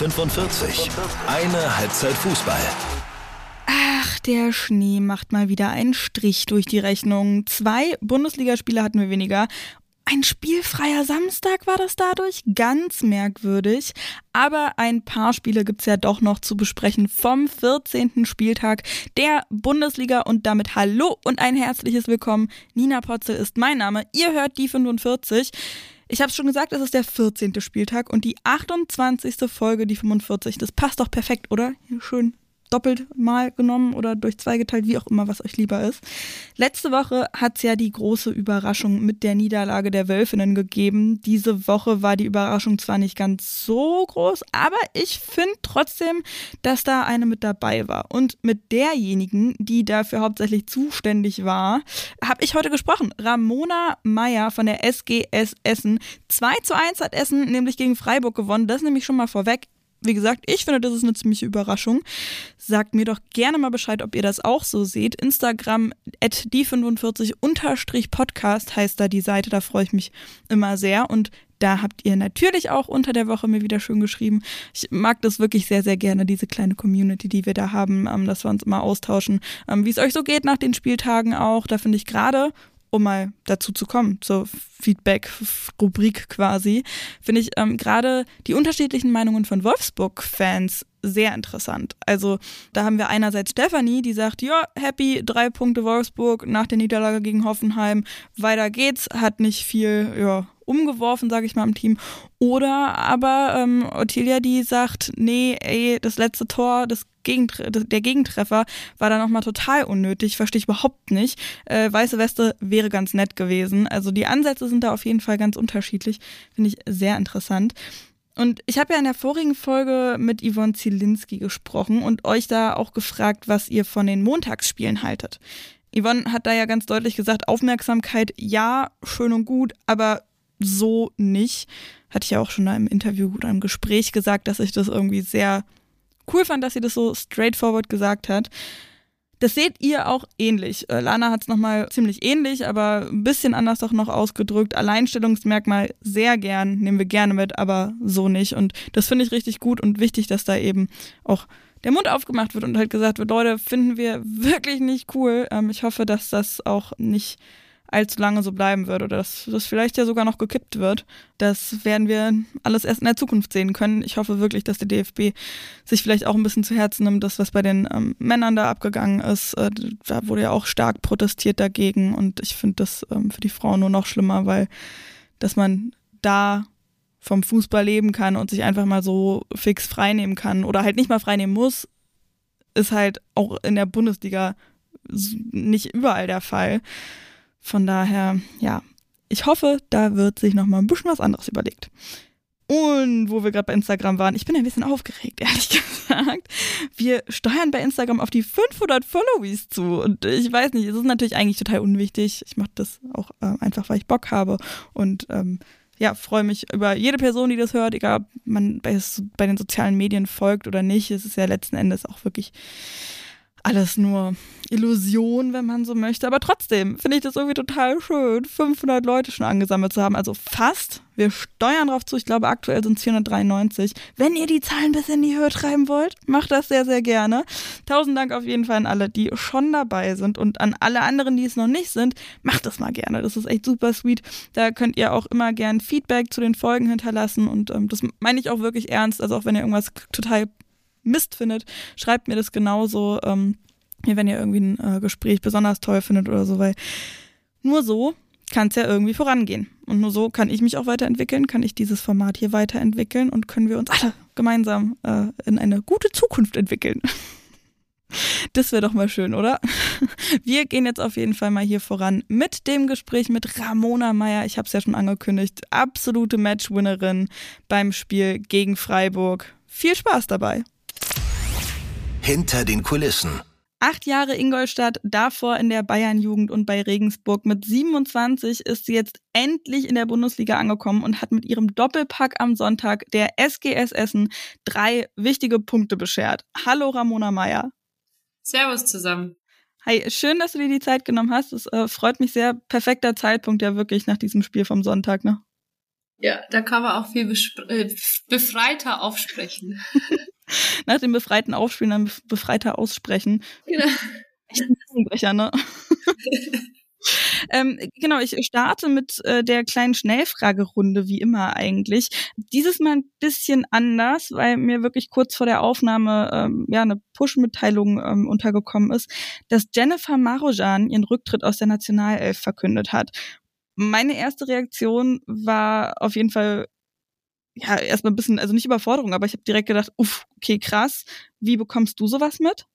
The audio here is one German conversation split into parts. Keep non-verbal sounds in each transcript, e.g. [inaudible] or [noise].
45. Eine Halbzeit Fußball. Ach, der Schnee macht mal wieder einen Strich durch die Rechnung. Zwei Bundesligaspiele hatten wir weniger. Ein spielfreier Samstag war das dadurch ganz merkwürdig. Aber ein paar Spiele gibt's ja doch noch zu besprechen vom 14. Spieltag der Bundesliga und damit Hallo und ein herzliches Willkommen. Nina Potzel ist mein Name. Ihr hört die 45. Ich habe schon gesagt, es ist der 14. Spieltag und die 28. Folge, die 45. Das passt doch perfekt, oder? Schön doppelt mal genommen oder durch zwei geteilt, wie auch immer, was euch lieber ist. Letzte Woche hat es ja die große Überraschung mit der Niederlage der Wölfinnen gegeben. Diese Woche war die Überraschung zwar nicht ganz so groß, aber ich finde trotzdem, dass da eine mit dabei war. Und mit derjenigen, die dafür hauptsächlich zuständig war, habe ich heute gesprochen. Ramona Meyer von der SGS Essen. 2 zu 1 hat Essen nämlich gegen Freiburg gewonnen. Das nämlich schon mal vorweg wie gesagt, ich finde, das ist eine ziemliche Überraschung. Sagt mir doch gerne mal Bescheid, ob ihr das auch so seht. Instagram at die45-podcast heißt da die Seite, da freue ich mich immer sehr. Und da habt ihr natürlich auch unter der Woche mir wieder schön geschrieben. Ich mag das wirklich sehr, sehr gerne, diese kleine Community, die wir da haben, ähm, dass wir uns immer austauschen, ähm, wie es euch so geht nach den Spieltagen auch. Da finde ich gerade um mal dazu zu kommen, zur Feedback-Rubrik quasi, finde ich ähm, gerade die unterschiedlichen Meinungen von Wolfsburg-Fans sehr interessant. Also da haben wir einerseits Stefanie, die sagt, ja, happy, drei Punkte Wolfsburg nach der Niederlage gegen Hoffenheim, weiter geht's, hat nicht viel, ja, umgeworfen, sage ich mal, im Team. Oder aber ähm, Ottilia, die sagt, nee, ey, das letzte Tor, das Gegentre der Gegentreffer war dann nochmal total unnötig, verstehe ich überhaupt nicht. Äh, Weiße Weste wäre ganz nett gewesen. Also die Ansätze sind da auf jeden Fall ganz unterschiedlich, finde ich sehr interessant. Und ich habe ja in der vorigen Folge mit Yvonne Zielinski gesprochen und euch da auch gefragt, was ihr von den Montagsspielen haltet. Yvonne hat da ja ganz deutlich gesagt, Aufmerksamkeit ja, schön und gut, aber so nicht. Hatte ich ja auch schon im Interview oder im Gespräch gesagt, dass ich das irgendwie sehr cool fand, dass sie das so straightforward gesagt hat. Das seht ihr auch ähnlich. Äh, Lana hat es nochmal ziemlich ähnlich, aber ein bisschen anders doch noch ausgedrückt. Alleinstellungsmerkmal sehr gern, nehmen wir gerne mit, aber so nicht. Und das finde ich richtig gut und wichtig, dass da eben auch der Mund aufgemacht wird und halt gesagt wird, Leute, finden wir wirklich nicht cool. Ähm, ich hoffe, dass das auch nicht allzu lange so bleiben wird oder dass das vielleicht ja sogar noch gekippt wird. Das werden wir alles erst in der Zukunft sehen können. Ich hoffe wirklich, dass der DFB sich vielleicht auch ein bisschen zu Herzen nimmt, das, was bei den ähm, Männern da abgegangen ist. Äh, da wurde ja auch stark protestiert dagegen und ich finde das ähm, für die Frauen nur noch schlimmer, weil dass man da vom Fußball leben kann und sich einfach mal so fix freinehmen kann oder halt nicht mal freinehmen muss, ist halt auch in der Bundesliga nicht überall der Fall. Von daher, ja, ich hoffe, da wird sich noch mal ein bisschen was anderes überlegt. Und wo wir gerade bei Instagram waren, ich bin ein bisschen aufgeregt, [laughs] ehrlich gesagt. Wir steuern bei Instagram auf die 500 Followies zu. Und ich weiß nicht, es ist natürlich eigentlich total unwichtig. Ich mache das auch äh, einfach, weil ich Bock habe. Und ähm, ja, freue mich über jede Person, die das hört, egal ob man bei, bei den sozialen Medien folgt oder nicht. Es ist ja letzten Endes auch wirklich alles nur Illusion, wenn man so möchte. Aber trotzdem finde ich das irgendwie total schön, 500 Leute schon angesammelt zu haben. Also fast. Wir steuern drauf zu. Ich glaube, aktuell sind es 493. Wenn ihr die Zahlen bis in die Höhe treiben wollt, macht das sehr, sehr gerne. Tausend Dank auf jeden Fall an alle, die schon dabei sind. Und an alle anderen, die es noch nicht sind, macht das mal gerne. Das ist echt super sweet. Da könnt ihr auch immer gern Feedback zu den Folgen hinterlassen. Und ähm, das meine ich auch wirklich ernst. Also auch wenn ihr irgendwas total Mist findet, schreibt mir das genauso, ähm, wenn ihr irgendwie ein äh, Gespräch besonders toll findet oder so, weil nur so kann es ja irgendwie vorangehen. Und nur so kann ich mich auch weiterentwickeln, kann ich dieses Format hier weiterentwickeln und können wir uns alle gemeinsam äh, in eine gute Zukunft entwickeln. [laughs] Das wäre doch mal schön, oder? [laughs] Wir gehen jetzt auf jeden Fall mal hier voran mit dem Gespräch mit Ramona Meyer. Ich habe es ja schon angekündigt. Absolute Matchwinnerin beim Spiel gegen Freiburg. Viel Spaß dabei. Hinter den Kulissen. Acht Jahre Ingolstadt, davor in der Bayernjugend und bei Regensburg. Mit 27 ist sie jetzt endlich in der Bundesliga angekommen und hat mit ihrem Doppelpack am Sonntag der SGS Essen drei wichtige Punkte beschert. Hallo Ramona Meyer. Servus zusammen. Hi, schön, dass du dir die Zeit genommen hast. Es äh, freut mich sehr. Perfekter Zeitpunkt ja wirklich nach diesem Spiel vom Sonntag, ne? Ja, da kann man auch viel äh, befreiter aufsprechen. [laughs] [laughs] Nach dem befreiten Aufspielen dann befreiter aussprechen. Genau. [laughs] Echt ein Zungenbrecher, ne? [laughs] ähm, genau, ich starte mit äh, der kleinen Schnellfragerunde, wie immer eigentlich. Dieses Mal ein bisschen anders, weil mir wirklich kurz vor der Aufnahme ähm, ja eine Push-Mitteilung ähm, untergekommen ist, dass Jennifer Marojan ihren Rücktritt aus der Nationalelf verkündet hat. Meine erste Reaktion war auf jeden Fall ja, erstmal ein bisschen, also nicht Überforderung, aber ich habe direkt gedacht, uff, okay, krass. Wie bekommst du sowas mit?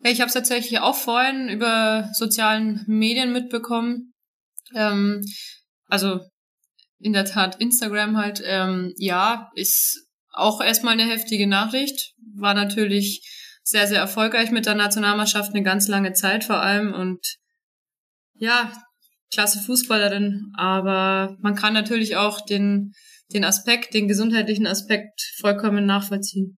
Ich habe es tatsächlich auch vorhin über sozialen Medien mitbekommen. Ähm, also in der Tat Instagram halt, ähm, ja, ist auch erstmal eine heftige Nachricht. War natürlich sehr, sehr erfolgreich mit der Nationalmannschaft eine ganz lange Zeit vor allem und ja, klasse Fußballerin, aber man kann natürlich auch den, den Aspekt, den gesundheitlichen Aspekt vollkommen nachvollziehen.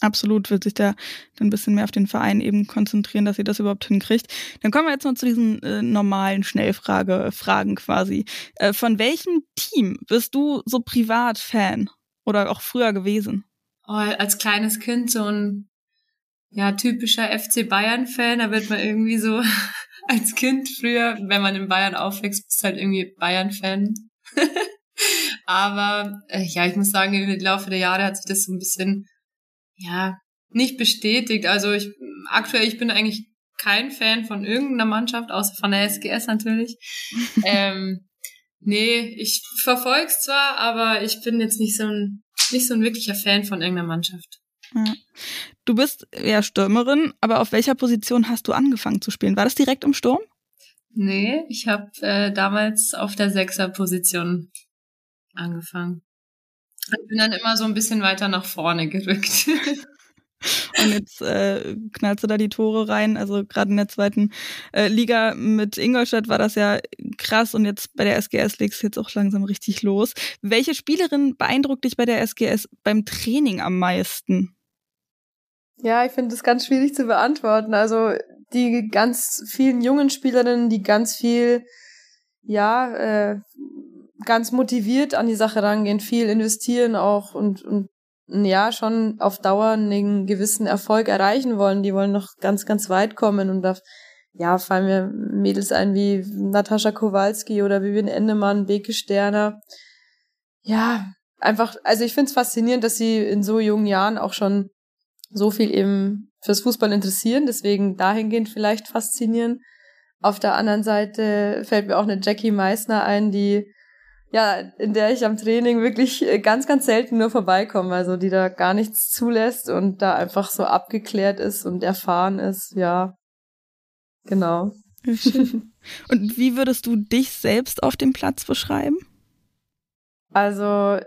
Absolut, wird sich da ein bisschen mehr auf den Verein eben konzentrieren, dass sie das überhaupt hinkriegt. Dann kommen wir jetzt noch zu diesen äh, normalen Schnellfrage-Fragen quasi. Äh, von welchem Team bist du so privat Fan oder auch früher gewesen? Oh, als kleines Kind so ein ja typischer FC Bayern Fan, da wird man irgendwie so [laughs] als Kind früher, wenn man in Bayern aufwächst, bist halt irgendwie Bayern Fan. [laughs] Aber äh, ja, ich muss sagen, im Laufe der Jahre hat sich das so ein bisschen ja, nicht bestätigt. Also ich aktuell, ich bin eigentlich kein Fan von irgendeiner Mannschaft, außer von der SGS natürlich. [laughs] ähm, nee, ich verfolg's zwar, aber ich bin jetzt nicht so ein, nicht so ein wirklicher Fan von irgendeiner Mannschaft. Ja. Du bist ja Stürmerin, aber auf welcher Position hast du angefangen zu spielen? War das direkt im Sturm? Nee, ich habe äh, damals auf der Sechser-Position angefangen. Ich bin dann immer so ein bisschen weiter nach vorne gerückt. [laughs] Und jetzt äh, knallst du da die Tore rein. Also gerade in der zweiten äh, Liga mit Ingolstadt war das ja krass und jetzt bei der SGS legst du jetzt auch langsam richtig los. Welche Spielerin beeindruckt dich bei der SGS beim Training am meisten? Ja, ich finde das ganz schwierig zu beantworten. Also die ganz vielen jungen Spielerinnen, die ganz viel ja äh, ganz motiviert an die Sache rangehen, viel investieren auch und, und ja, schon auf Dauer einen gewissen Erfolg erreichen wollen. Die wollen noch ganz, ganz weit kommen und da, ja, fallen mir Mädels ein wie Natascha Kowalski oder Vivian Endemann, Beke Sterner. Ja, einfach, also ich finde es faszinierend, dass sie in so jungen Jahren auch schon so viel eben fürs Fußball interessieren, deswegen dahingehend vielleicht faszinieren. Auf der anderen Seite fällt mir auch eine Jackie Meissner ein, die ja, in der ich am Training wirklich äh, ganz, ganz selten nur vorbeikomme, also die da gar nichts zulässt und da einfach so abgeklärt ist und erfahren ist, ja. Genau. und wie würdest du dich selbst auf dem Platz beschreiben? Also,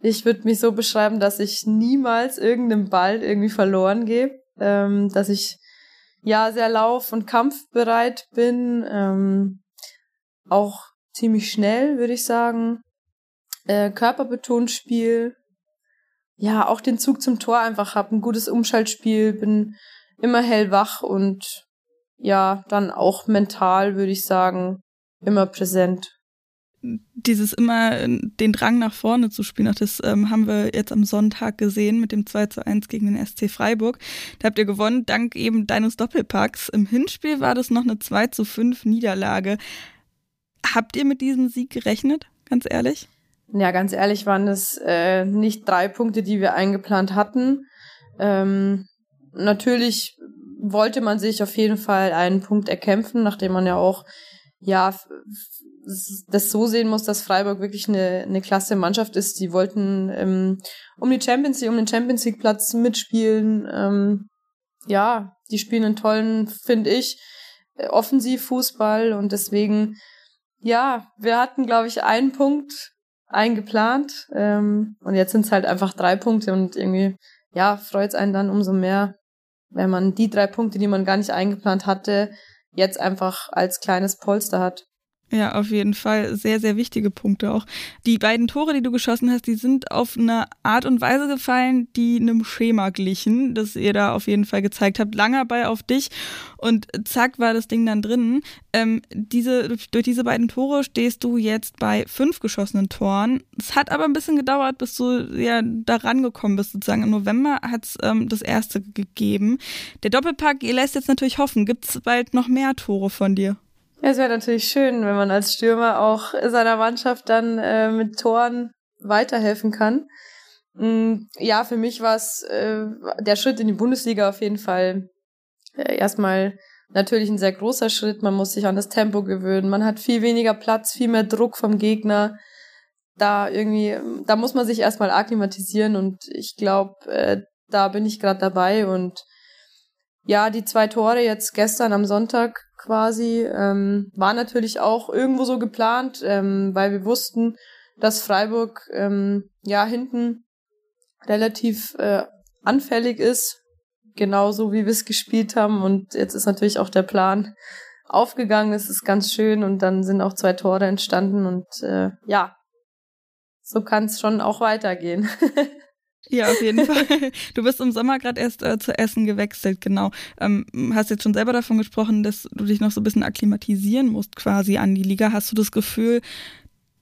ich würde mich so beschreiben, dass ich niemals irgendeinen Ball irgendwie verloren gebe, ähm, dass ich ja sehr lauf- und kampfbereit bin, ähm, auch ziemlich schnell, würde ich sagen. Äh, körperbetont Spiel. Ja, auch den Zug zum Tor einfach hab, ein gutes Umschaltspiel, bin immer hellwach und ja, dann auch mental, würde ich sagen, immer präsent dieses immer äh, den Drang nach vorne zu spielen, auch das ähm, haben wir jetzt am Sonntag gesehen mit dem 2 zu 1 gegen den SC Freiburg. Da habt ihr gewonnen, dank eben deines Doppelpacks. Im Hinspiel war das noch eine 2 zu 5 Niederlage. Habt ihr mit diesem Sieg gerechnet, ganz ehrlich? Ja, ganz ehrlich waren es äh, nicht drei Punkte, die wir eingeplant hatten. Ähm, natürlich wollte man sich auf jeden Fall einen Punkt erkämpfen, nachdem man ja auch ja das so sehen muss, dass Freiburg wirklich eine, eine klasse Mannschaft ist. Die wollten ähm, um die Champions League, um den Champions League Platz mitspielen. Ähm, ja, die spielen einen tollen, finde ich, äh, Offensivfußball und deswegen ja, wir hatten, glaube ich, einen Punkt eingeplant ähm, und jetzt sind es halt einfach drei Punkte und irgendwie, ja, freut es einen dann umso mehr, wenn man die drei Punkte, die man gar nicht eingeplant hatte, jetzt einfach als kleines Polster hat. Ja, auf jeden Fall sehr, sehr wichtige Punkte auch. Die beiden Tore, die du geschossen hast, die sind auf eine Art und Weise gefallen, die einem Schema glichen, das ihr da auf jeden Fall gezeigt habt. Langer Ball auf dich und zack war das Ding dann drin. Ähm, diese, durch diese beiden Tore stehst du jetzt bei fünf geschossenen Toren. Es hat aber ein bisschen gedauert, bis du ja da rangekommen bist, sozusagen. Im November hat es ähm, das erste gegeben. Der Doppelpack, ihr lässt jetzt natürlich hoffen. Gibt es bald noch mehr Tore von dir? Ja, es wäre natürlich schön, wenn man als Stürmer auch seiner Mannschaft dann äh, mit Toren weiterhelfen kann. Mm, ja, für mich war es äh, der Schritt in die Bundesliga auf jeden Fall äh, erstmal natürlich ein sehr großer Schritt. Man muss sich an das Tempo gewöhnen. Man hat viel weniger Platz, viel mehr Druck vom Gegner. Da irgendwie, da muss man sich erstmal akklimatisieren und ich glaube, äh, da bin ich gerade dabei und ja, die zwei Tore jetzt gestern am Sonntag quasi ähm, war natürlich auch irgendwo so geplant, ähm, weil wir wussten, dass Freiburg ähm, ja hinten relativ äh, anfällig ist, genauso wie wir es gespielt haben. Und jetzt ist natürlich auch der Plan aufgegangen. Es ist ganz schön und dann sind auch zwei Tore entstanden und äh, ja, so kann es schon auch weitergehen. [laughs] Ja, auf jeden [laughs] Fall. Du bist im Sommer gerade erst äh, zu Essen gewechselt, genau. Ähm, hast jetzt schon selber davon gesprochen, dass du dich noch so ein bisschen akklimatisieren musst quasi an die Liga. Hast du das Gefühl,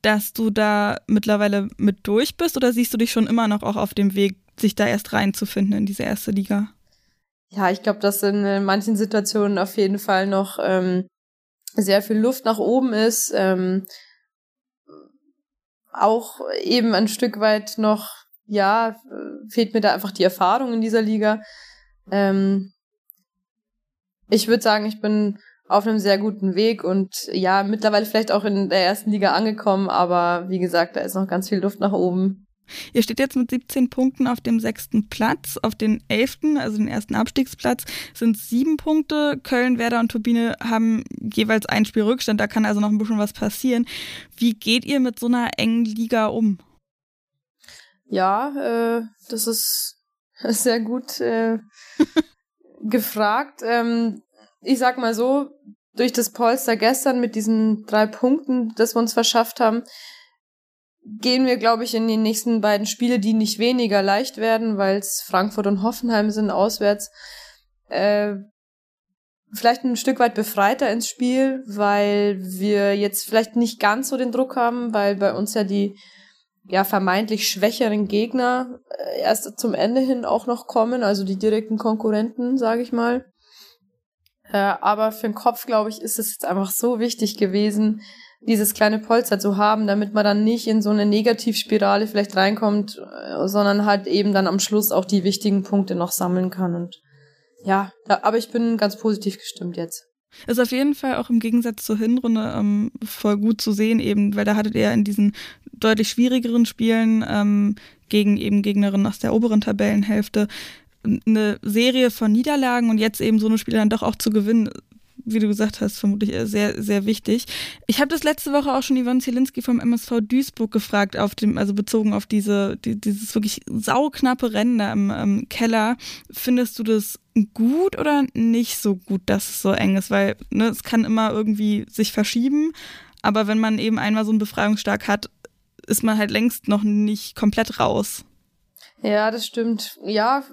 dass du da mittlerweile mit durch bist oder siehst du dich schon immer noch auch auf dem Weg, sich da erst reinzufinden in diese erste Liga? Ja, ich glaube, dass in manchen Situationen auf jeden Fall noch ähm, sehr viel Luft nach oben ist. Ähm, auch eben ein Stück weit noch ja, fehlt mir da einfach die Erfahrung in dieser Liga. Ähm, ich würde sagen, ich bin auf einem sehr guten Weg und ja, mittlerweile vielleicht auch in der ersten Liga angekommen, aber wie gesagt, da ist noch ganz viel Luft nach oben. Ihr steht jetzt mit 17 Punkten auf dem sechsten Platz. Auf den elften, also den ersten Abstiegsplatz, sind sieben Punkte. Köln, Werder und Turbine haben jeweils ein Spiel Rückstand. Da kann also noch ein bisschen was passieren. Wie geht ihr mit so einer engen Liga um? Ja, äh, das ist [laughs] sehr gut äh, [laughs] gefragt. Ähm, ich sag mal so, durch das Polster gestern mit diesen drei Punkten, das wir uns verschafft haben, gehen wir, glaube ich, in die nächsten beiden Spiele, die nicht weniger leicht werden, weil es Frankfurt und Hoffenheim sind auswärts. Äh, vielleicht ein Stück weit befreiter ins Spiel, weil wir jetzt vielleicht nicht ganz so den Druck haben, weil bei uns ja die ja vermeintlich schwächeren Gegner äh, erst zum Ende hin auch noch kommen, also die direkten Konkurrenten, sage ich mal. Äh, aber für den Kopf, glaube ich, ist es jetzt einfach so wichtig gewesen, dieses kleine Polster zu haben, damit man dann nicht in so eine Negativspirale vielleicht reinkommt, äh, sondern halt eben dann am Schluss auch die wichtigen Punkte noch sammeln kann. Und ja, da, aber ich bin ganz positiv gestimmt jetzt. Ist auf jeden Fall auch im Gegensatz zur Hinrunde ähm, voll gut zu sehen, eben, weil da hattet ihr in diesen deutlich schwierigeren Spielen ähm, gegen eben Gegnerinnen aus der oberen Tabellenhälfte eine Serie von Niederlagen und jetzt eben so eine Spiele dann doch auch zu gewinnen, wie du gesagt hast, vermutlich sehr, sehr wichtig. Ich habe das letzte Woche auch schon Yvonne Zielinski vom MSV Duisburg gefragt, auf dem, also bezogen auf diese, die, dieses wirklich sauknappe Rennen da im, im Keller. Findest du das gut oder nicht so gut, dass es so eng ist? Weil ne, es kann immer irgendwie sich verschieben, aber wenn man eben einmal so einen Befreiungsstark hat, ist man halt längst noch nicht komplett raus. Ja, das stimmt. Ja,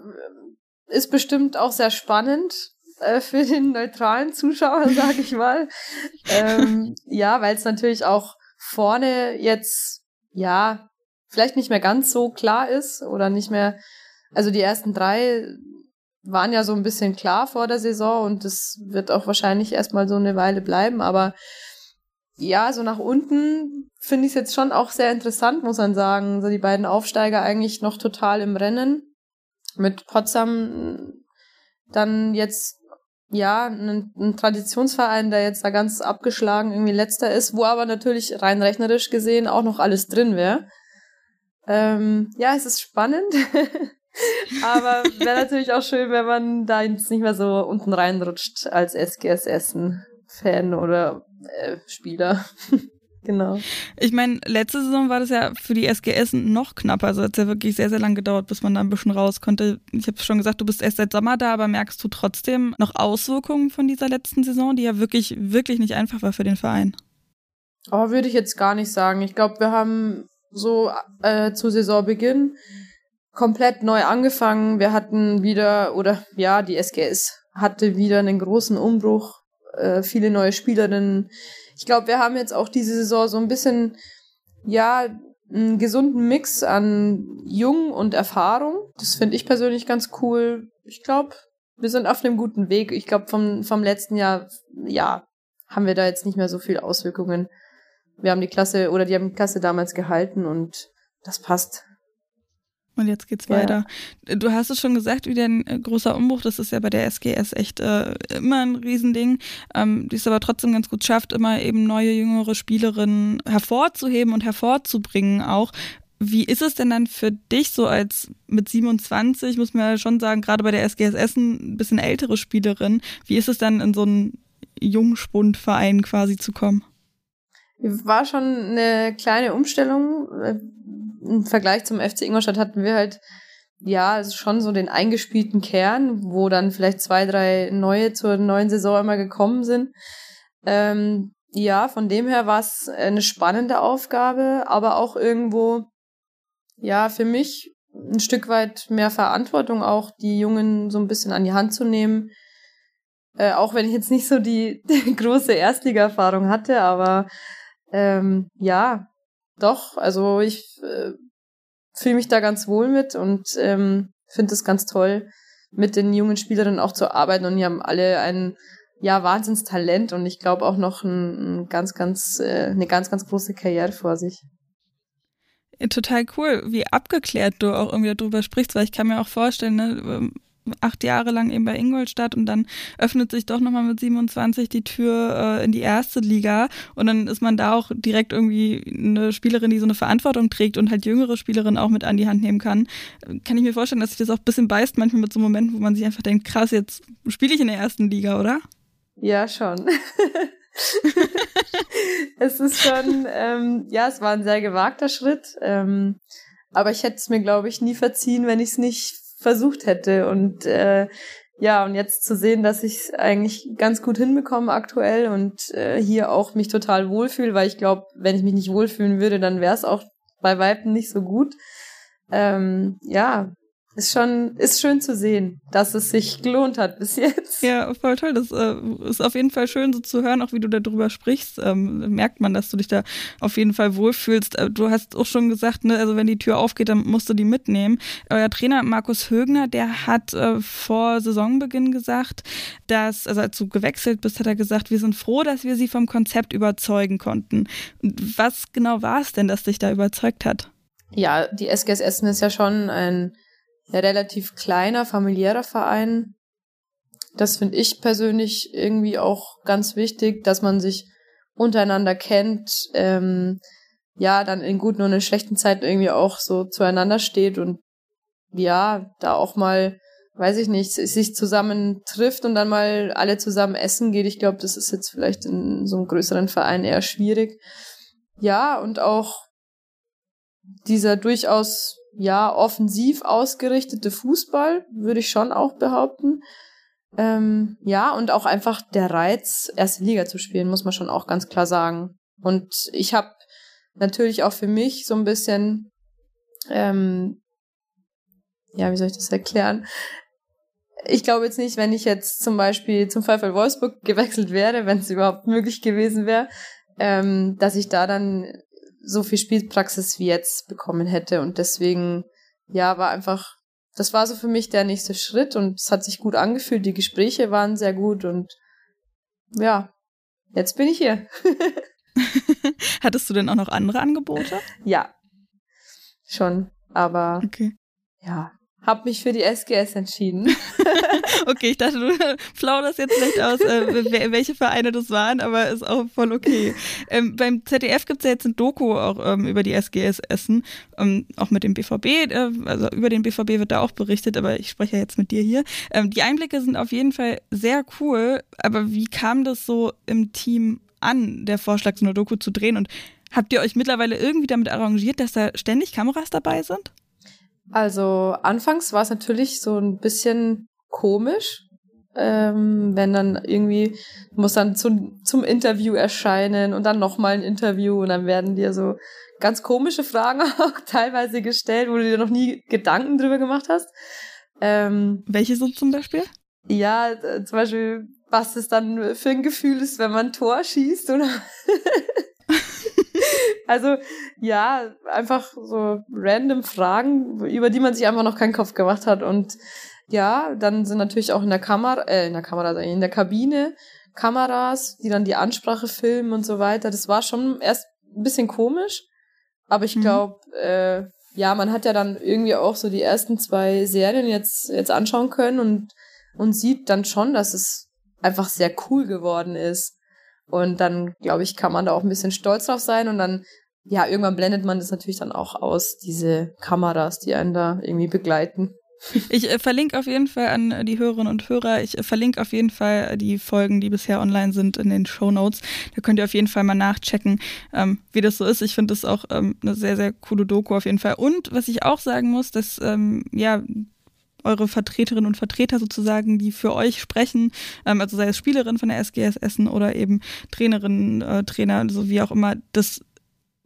ist bestimmt auch sehr spannend äh, für den neutralen Zuschauer, [laughs] sag ich mal. ähm, ja, weil es natürlich auch vorne jetzt, ja, vielleicht nicht mehr ganz so klar ist oder nicht mehr, also die ersten drei waren ja so ein bisschen klar vor der Saison und das wird auch wahrscheinlich erstmal so eine Weile bleiben, aber ja, so nach unten finde ich es jetzt schon auch sehr interessant, muss man sagen. So die beiden Aufsteiger eigentlich noch total im Rennen. Mit Potsdam dann jetzt ja, ein, ein, Traditionsverein, der jetzt da ganz abgeschlagen irgendwie letzter ist, wo aber natürlich rein rechnerisch gesehen auch noch alles drin wäre. Ähm, ja, es ist spannend. [laughs] aber wäre [laughs] natürlich auch schön, wenn man da jetzt nicht mehr so unten reinrutscht als SGS Essen-Fan oder äh, Spieler. [laughs] Genau. Ich meine, letzte Saison war das ja für die SGS noch knapper. Also hat es ja wirklich sehr, sehr lange gedauert, bis man da ein bisschen raus konnte. Ich habe schon gesagt, du bist erst seit Sommer da, aber merkst du trotzdem noch Auswirkungen von dieser letzten Saison, die ja wirklich, wirklich nicht einfach war für den Verein? Aber würde ich jetzt gar nicht sagen. Ich glaube, wir haben so äh, zu Saisonbeginn komplett neu angefangen. Wir hatten wieder, oder ja, die SGS hatte wieder einen großen Umbruch, äh, viele neue Spielerinnen. Ich glaube, wir haben jetzt auch diese Saison so ein bisschen, ja, einen gesunden Mix an Jung und Erfahrung. Das finde ich persönlich ganz cool. Ich glaube, wir sind auf einem guten Weg. Ich glaube, vom, vom letzten Jahr, ja, haben wir da jetzt nicht mehr so viele Auswirkungen. Wir haben die Klasse oder die haben die Klasse damals gehalten und das passt. Und jetzt geht's ja. weiter. Du hast es schon gesagt, wieder ein äh, großer Umbruch. Das ist ja bei der SGS echt äh, immer ein Riesending. Ähm, die es aber trotzdem ganz gut schafft, immer eben neue, jüngere Spielerinnen hervorzuheben und hervorzubringen auch. Wie ist es denn dann für dich so als mit 27, muss man ja schon sagen, gerade bei der SGS Essen, ein bisschen ältere Spielerin, wie ist es dann in so einen Jungspundverein quasi zu kommen? War schon eine kleine Umstellung. Im Vergleich zum FC Ingolstadt hatten wir halt ja also schon so den eingespielten Kern, wo dann vielleicht zwei, drei neue zur neuen Saison immer gekommen sind. Ähm, ja, von dem her war es eine spannende Aufgabe, aber auch irgendwo, ja, für mich ein Stück weit mehr Verantwortung, auch die Jungen so ein bisschen an die Hand zu nehmen. Äh, auch wenn ich jetzt nicht so die, die [laughs] große Erstliga-Erfahrung hatte, aber ähm, ja, doch, also ich äh, fühle mich da ganz wohl mit und ähm, finde es ganz toll, mit den jungen Spielerinnen auch zu arbeiten und die haben alle ein ja Wahnsinnstalent und ich glaube auch noch ein, ein ganz, ganz, äh, eine ganz, ganz große Karriere vor sich. Total cool, wie abgeklärt du auch irgendwie darüber sprichst, weil ich kann mir auch vorstellen, ne, acht Jahre lang eben bei Ingolstadt und dann öffnet sich doch nochmal mit 27 die Tür äh, in die erste Liga und dann ist man da auch direkt irgendwie eine Spielerin, die so eine Verantwortung trägt und halt jüngere Spielerinnen auch mit an die Hand nehmen kann. Kann ich mir vorstellen, dass sich das auch ein bisschen beißt, manchmal mit so Momenten, wo man sich einfach denkt, krass, jetzt spiele ich in der ersten Liga, oder? Ja, schon. [laughs] es ist schon, ähm, ja, es war ein sehr gewagter Schritt. Ähm, aber ich hätte es mir, glaube ich, nie verziehen, wenn ich es nicht versucht hätte. Und äh, ja, und jetzt zu sehen, dass ich eigentlich ganz gut hinbekomme aktuell und äh, hier auch mich total wohlfühle, weil ich glaube, wenn ich mich nicht wohlfühlen würde, dann wäre es auch bei Weitem nicht so gut. Ähm, ja, ist schon, ist schön zu sehen, dass es sich gelohnt hat bis jetzt. Ja, voll toll. Das äh, ist auf jeden Fall schön so zu hören, auch wie du darüber sprichst. Ähm, merkt man, dass du dich da auf jeden Fall wohlfühlst. Äh, du hast auch schon gesagt, ne, also wenn die Tür aufgeht, dann musst du die mitnehmen. Euer Trainer Markus Högner, der hat äh, vor Saisonbeginn gesagt, dass, also als du gewechselt bist, hat er gesagt, wir sind froh, dass wir sie vom Konzept überzeugen konnten. Was genau war es denn, das dich da überzeugt hat? Ja, die SGS Essen ist ja schon ein relativ kleiner, familiärer Verein. Das finde ich persönlich irgendwie auch ganz wichtig, dass man sich untereinander kennt, ähm, ja, dann in guten und in schlechten Zeiten irgendwie auch so zueinander steht und ja, da auch mal, weiß ich nicht, sich zusammen trifft und dann mal alle zusammen essen geht. Ich glaube, das ist jetzt vielleicht in so einem größeren Verein eher schwierig. Ja, und auch dieser durchaus ja, offensiv ausgerichtete Fußball, würde ich schon auch behaupten. Ähm, ja, und auch einfach der Reiz, erste Liga zu spielen, muss man schon auch ganz klar sagen. Und ich habe natürlich auch für mich so ein bisschen, ähm, ja, wie soll ich das erklären? Ich glaube jetzt nicht, wenn ich jetzt zum Beispiel zum VfL Wolfsburg gewechselt wäre, wenn es überhaupt möglich gewesen wäre, ähm, dass ich da dann so viel Spielpraxis wie jetzt bekommen hätte. Und deswegen, ja, war einfach, das war so für mich der nächste Schritt und es hat sich gut angefühlt. Die Gespräche waren sehr gut und ja, jetzt bin ich hier. [laughs] Hattest du denn auch noch andere Angebote? Ja, schon. Aber okay. ja, habe mich für die SGS entschieden. [laughs] okay, ich dachte, du [laughs] plauderst jetzt vielleicht aus, äh, welche Vereine das waren, aber ist auch voll okay. Ähm, beim ZDF gibt es ja jetzt ein Doku auch ähm, über die SGS Essen, ähm, auch mit dem BVB, äh, also über den BVB wird da auch berichtet, aber ich spreche ja jetzt mit dir hier. Ähm, die Einblicke sind auf jeden Fall sehr cool, aber wie kam das so im Team an, der Vorschlag, so eine Doku zu drehen und habt ihr euch mittlerweile irgendwie damit arrangiert, dass da ständig Kameras dabei sind? Also anfangs war es natürlich so ein bisschen komisch, ähm, wenn dann irgendwie, muss dann zum, zum Interview erscheinen und dann nochmal ein Interview und dann werden dir so ganz komische Fragen [laughs] auch teilweise gestellt, wo du dir noch nie Gedanken drüber gemacht hast. Ähm, Welche so zum Beispiel? Ja, zum Beispiel, was es dann für ein Gefühl ist, wenn man ein Tor schießt oder [laughs] [laughs] [laughs] Also ja, einfach so random Fragen, über die man sich einfach noch keinen Kopf gemacht hat. Und ja, dann sind natürlich auch in der Kamera, äh, in der Kamera, in der Kabine Kameras, die dann die Ansprache filmen und so weiter. Das war schon erst ein bisschen komisch, aber ich glaube, mhm. äh, ja, man hat ja dann irgendwie auch so die ersten zwei Serien jetzt jetzt anschauen können und und sieht dann schon, dass es einfach sehr cool geworden ist. Und dann, glaube ich, kann man da auch ein bisschen stolz drauf sein und dann, ja, irgendwann blendet man das natürlich dann auch aus, diese Kameras, die einen da irgendwie begleiten. Ich äh, verlinke auf jeden Fall an die Hörerinnen und Hörer. Ich äh, verlinke auf jeden Fall die Folgen, die bisher online sind, in den Show Notes. Da könnt ihr auf jeden Fall mal nachchecken, ähm, wie das so ist. Ich finde das auch ähm, eine sehr, sehr coole Doku auf jeden Fall. Und was ich auch sagen muss, dass ähm, ja eure Vertreterinnen und Vertreter sozusagen, die für euch sprechen, ähm, also sei es Spielerin von der SGS Essen oder eben Trainerinnen, äh, Trainer, so wie auch immer, das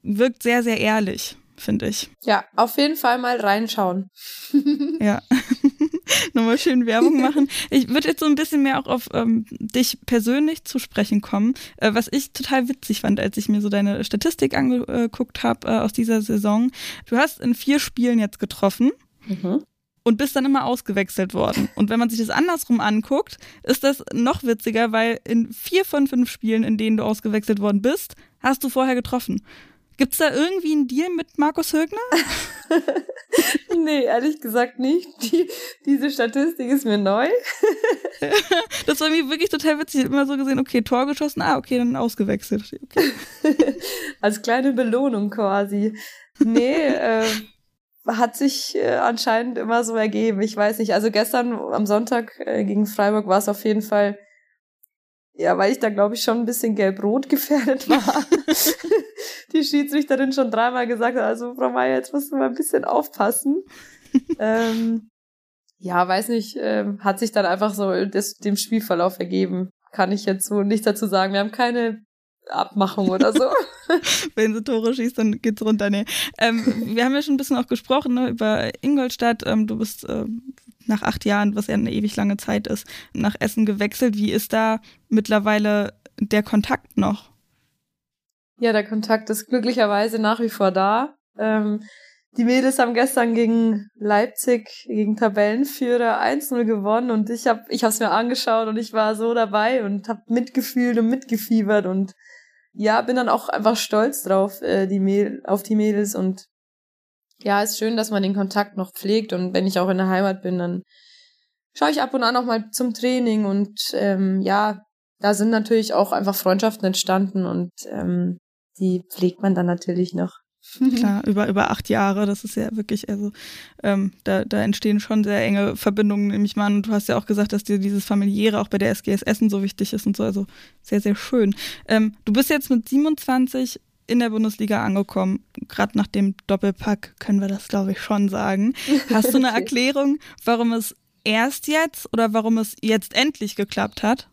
wirkt sehr, sehr ehrlich, finde ich. Ja, auf jeden Fall mal reinschauen. [laughs] ja. [laughs] Nochmal schön Werbung [laughs] machen. Ich würde jetzt so ein bisschen mehr auch auf ähm, dich persönlich zu sprechen kommen, äh, was ich total witzig fand, als ich mir so deine Statistik angeguckt habe äh, aus dieser Saison. Du hast in vier Spielen jetzt getroffen. Mhm und bist dann immer ausgewechselt worden. Und wenn man sich das andersrum anguckt, ist das noch witziger, weil in vier von fünf Spielen, in denen du ausgewechselt worden bist, hast du vorher getroffen. Gibt's da irgendwie einen Deal mit Markus Högner? [laughs] nee, ehrlich gesagt nicht. Die, diese Statistik ist mir neu. [laughs] das war mir wirklich total witzig. Ich habe immer so gesehen, okay, Tor geschossen, ah, okay, dann ausgewechselt. Okay. [laughs] Als kleine Belohnung quasi. Nee, äh, hat sich äh, anscheinend immer so ergeben. Ich weiß nicht. Also gestern am Sonntag äh, gegen Freiburg war es auf jeden Fall, ja, weil ich da glaube ich schon ein bisschen gelb-rot gefährdet war. [laughs] [laughs] Die Schiedsrichterin schon dreimal gesagt hat, also Frau Meier, jetzt musst du mal ein bisschen aufpassen. [laughs] ähm, ja, weiß nicht, äh, hat sich dann einfach so des, dem Spielverlauf ergeben. Kann ich jetzt so nicht dazu sagen. Wir haben keine Abmachung oder so. [laughs] [laughs] Wenn sie Tore schießt, dann geht's runter. Nee. Ähm, wir haben ja schon ein bisschen auch gesprochen ne, über Ingolstadt. Ähm, du bist äh, nach acht Jahren, was ja eine ewig lange Zeit ist, nach Essen gewechselt. Wie ist da mittlerweile der Kontakt noch? Ja, der Kontakt ist glücklicherweise nach wie vor da. Ähm, die Mädels haben gestern gegen Leipzig, gegen Tabellenführer 1-0 gewonnen und ich habe ich hab's mir angeschaut und ich war so dabei und habe mitgefühlt und mitgefiebert und ja, bin dann auch einfach stolz drauf, äh, die Mäd auf die Mädels und ja, ist schön, dass man den Kontakt noch pflegt und wenn ich auch in der Heimat bin, dann schaue ich ab und an auch mal zum Training und ähm, ja, da sind natürlich auch einfach Freundschaften entstanden und ähm, die pflegt man dann natürlich noch. Klar, über, über acht Jahre, das ist ja wirklich, also ähm, da, da entstehen schon sehr enge Verbindungen, nehme ich mal an. Und du hast ja auch gesagt, dass dir dieses familiäre auch bei der SGS Essen so wichtig ist und so, also sehr, sehr schön. Ähm, du bist jetzt mit 27 in der Bundesliga angekommen. Gerade nach dem Doppelpack können wir das, glaube ich, schon sagen. Hast du [laughs] eine Erklärung, warum es erst jetzt oder warum es jetzt endlich geklappt hat?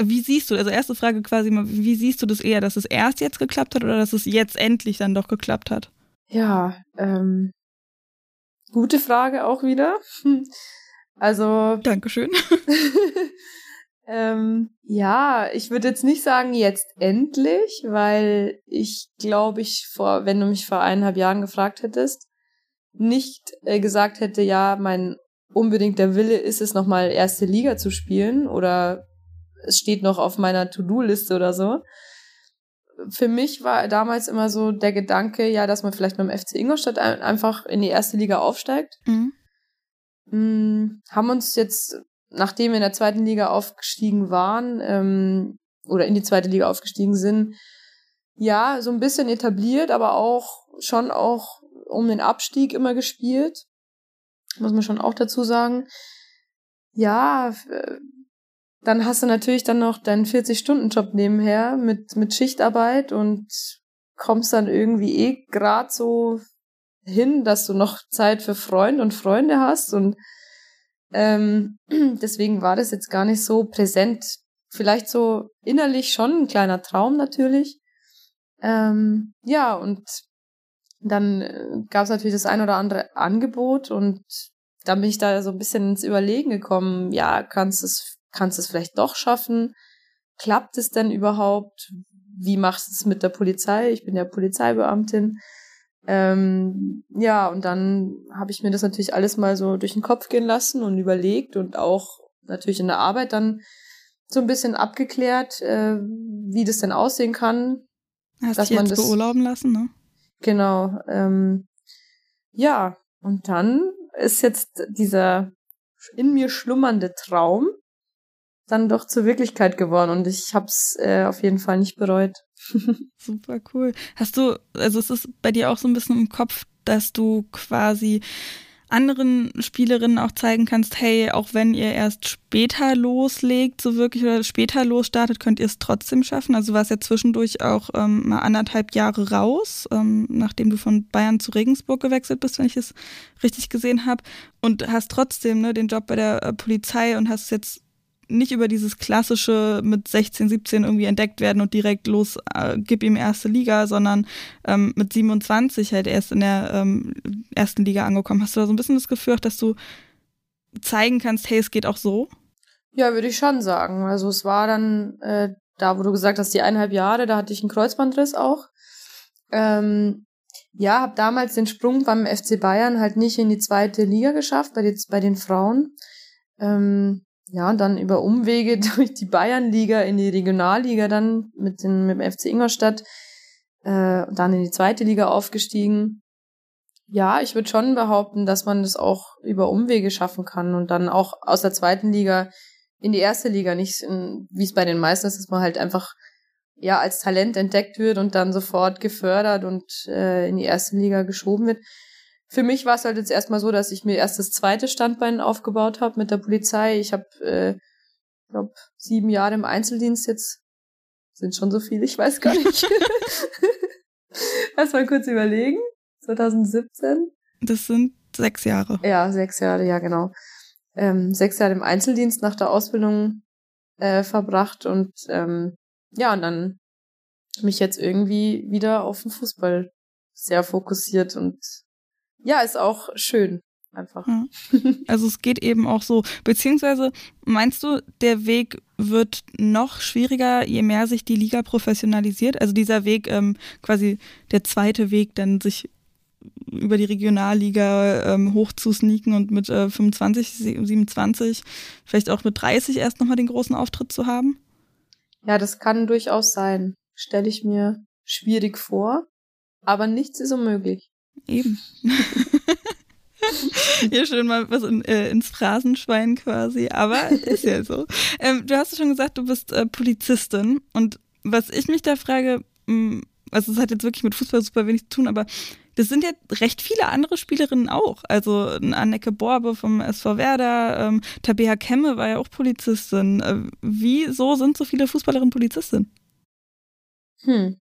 Wie siehst du, also erste Frage quasi mal, wie siehst du das eher, dass es erst jetzt geklappt hat oder dass es jetzt endlich dann doch geklappt hat? Ja, ähm, gute Frage auch wieder. [laughs] Also. Dankeschön. [laughs] ähm, ja, ich würde jetzt nicht sagen jetzt endlich, weil ich glaube, ich vor, wenn du mich vor eineinhalb Jahren gefragt hättest, nicht äh, gesagt hätte, ja, mein unbedingter Wille ist es, nochmal erste Liga zu spielen oder es steht noch auf meiner To-Do-Liste oder so. Für mich war damals immer so der Gedanke, ja, dass man vielleicht mit dem FC Ingolstadt einfach in die erste Liga aufsteigt. Mhm. Hm, haben uns jetzt, nachdem wir in der zweiten Liga aufgestiegen waren, ähm, oder in die zweite Liga aufgestiegen sind, ja, so ein bisschen etabliert, aber auch schon auch um den Abstieg immer gespielt. Muss man schon auch dazu sagen. Ja, dann hast du natürlich dann noch deinen 40-Stunden-Job nebenher mit, mit Schichtarbeit und kommst dann irgendwie eh grad so hin, dass du noch Zeit für Freunde und Freunde hast und Ähm, [clears throat] deswegen war das jetzt gar nicht so präsent. Vielleicht so innerlich schon ein kleiner Traum natürlich. Ähm, ja, und dann äh, gab es natürlich das ein oder andere Angebot und dann bin ich da so ein bisschen ins Überlegen gekommen, ja, kannst du es, kannst es vielleicht doch schaffen? Klappt es denn überhaupt? Wie machst du es mit der Polizei? Ich bin ja Polizeibeamtin. Ähm, ja, und dann habe ich mir das natürlich alles mal so durch den Kopf gehen lassen und überlegt und auch natürlich in der Arbeit dann so ein bisschen abgeklärt, äh, wie das denn aussehen kann. Hast dass dich man jetzt das beurlauben lassen, ne? Genau. Ähm, ja, und dann ist jetzt dieser in mir schlummernde Traum dann doch zur Wirklichkeit geworden und ich habe es äh, auf jeden Fall nicht bereut. [laughs] [laughs] Super cool. Hast du, also ist es bei dir auch so ein bisschen im Kopf, dass du quasi anderen Spielerinnen auch zeigen kannst, hey, auch wenn ihr erst später loslegt, so wirklich oder später losstartet, könnt ihr es trotzdem schaffen. Also warst ja zwischendurch auch ähm, mal anderthalb Jahre raus, ähm, nachdem du von Bayern zu Regensburg gewechselt bist, wenn ich es richtig gesehen habe, und hast trotzdem ne, den Job bei der äh, Polizei und hast jetzt nicht über dieses klassische mit 16, 17 irgendwie entdeckt werden und direkt los, äh, gib ihm erste Liga, sondern ähm, mit 27 halt erst in der ähm, ersten Liga angekommen. Hast du da so ein bisschen das Gefühl, dass du zeigen kannst, hey, es geht auch so? Ja, würde ich schon sagen. Also es war dann äh, da, wo du gesagt hast, die eineinhalb Jahre, da hatte ich einen Kreuzbandriss auch. Ähm, ja, habe damals den Sprung beim FC Bayern halt nicht in die zweite Liga geschafft, bei, die, bei den Frauen. Ähm, ja, und dann über Umwege [laughs] durch die Bayernliga in die Regionalliga dann mit, den, mit dem FC Ingolstadt, äh, dann in die zweite Liga aufgestiegen. Ja, ich würde schon behaupten, dass man das auch über Umwege schaffen kann und dann auch aus der zweiten Liga in die erste Liga, nicht wie es bei den meisten ist, dass man halt einfach ja als Talent entdeckt wird und dann sofort gefördert und äh, in die erste Liga geschoben wird. Für mich war es halt jetzt erstmal so, dass ich mir erst das zweite Standbein aufgebaut habe mit der Polizei. Ich habe, äh, glaube sieben Jahre im Einzeldienst jetzt. Sind schon so viele, ich weiß gar nicht. [laughs] Lass mal kurz überlegen. 2017? Das sind sechs Jahre. Ja, sechs Jahre, ja, genau. Ähm, sechs Jahre im Einzeldienst nach der Ausbildung äh, verbracht und ähm, ja, und dann mich jetzt irgendwie wieder auf den Fußball sehr fokussiert und ja, ist auch schön. Einfach. Also es geht eben auch so. Beziehungsweise meinst du, der Weg wird noch schwieriger, je mehr sich die Liga professionalisiert? Also dieser Weg, ähm, quasi der zweite Weg, dann sich über die Regionalliga ähm, hoch zu sneaken und mit äh, 25, 27, vielleicht auch mit 30 erst nochmal den großen Auftritt zu haben? Ja, das kann durchaus sein. Stelle ich mir schwierig vor, aber nichts ist unmöglich. Eben. [laughs] Hier schön mal was in, äh, ins Phrasenschwein quasi, aber ist ja so. Ähm, du hast schon gesagt, du bist äh, Polizistin und was ich mich da frage, mh, hm, also es hat jetzt wirklich mit Fußball super wenig zu tun, aber das sind ja recht viele andere Spielerinnen auch. Also Anneke Borbe vom SV Werder, ähm, Tabea Kemme war ja auch Polizistin. Äh, wieso sind so viele Fußballerinnen Polizistin? Hm.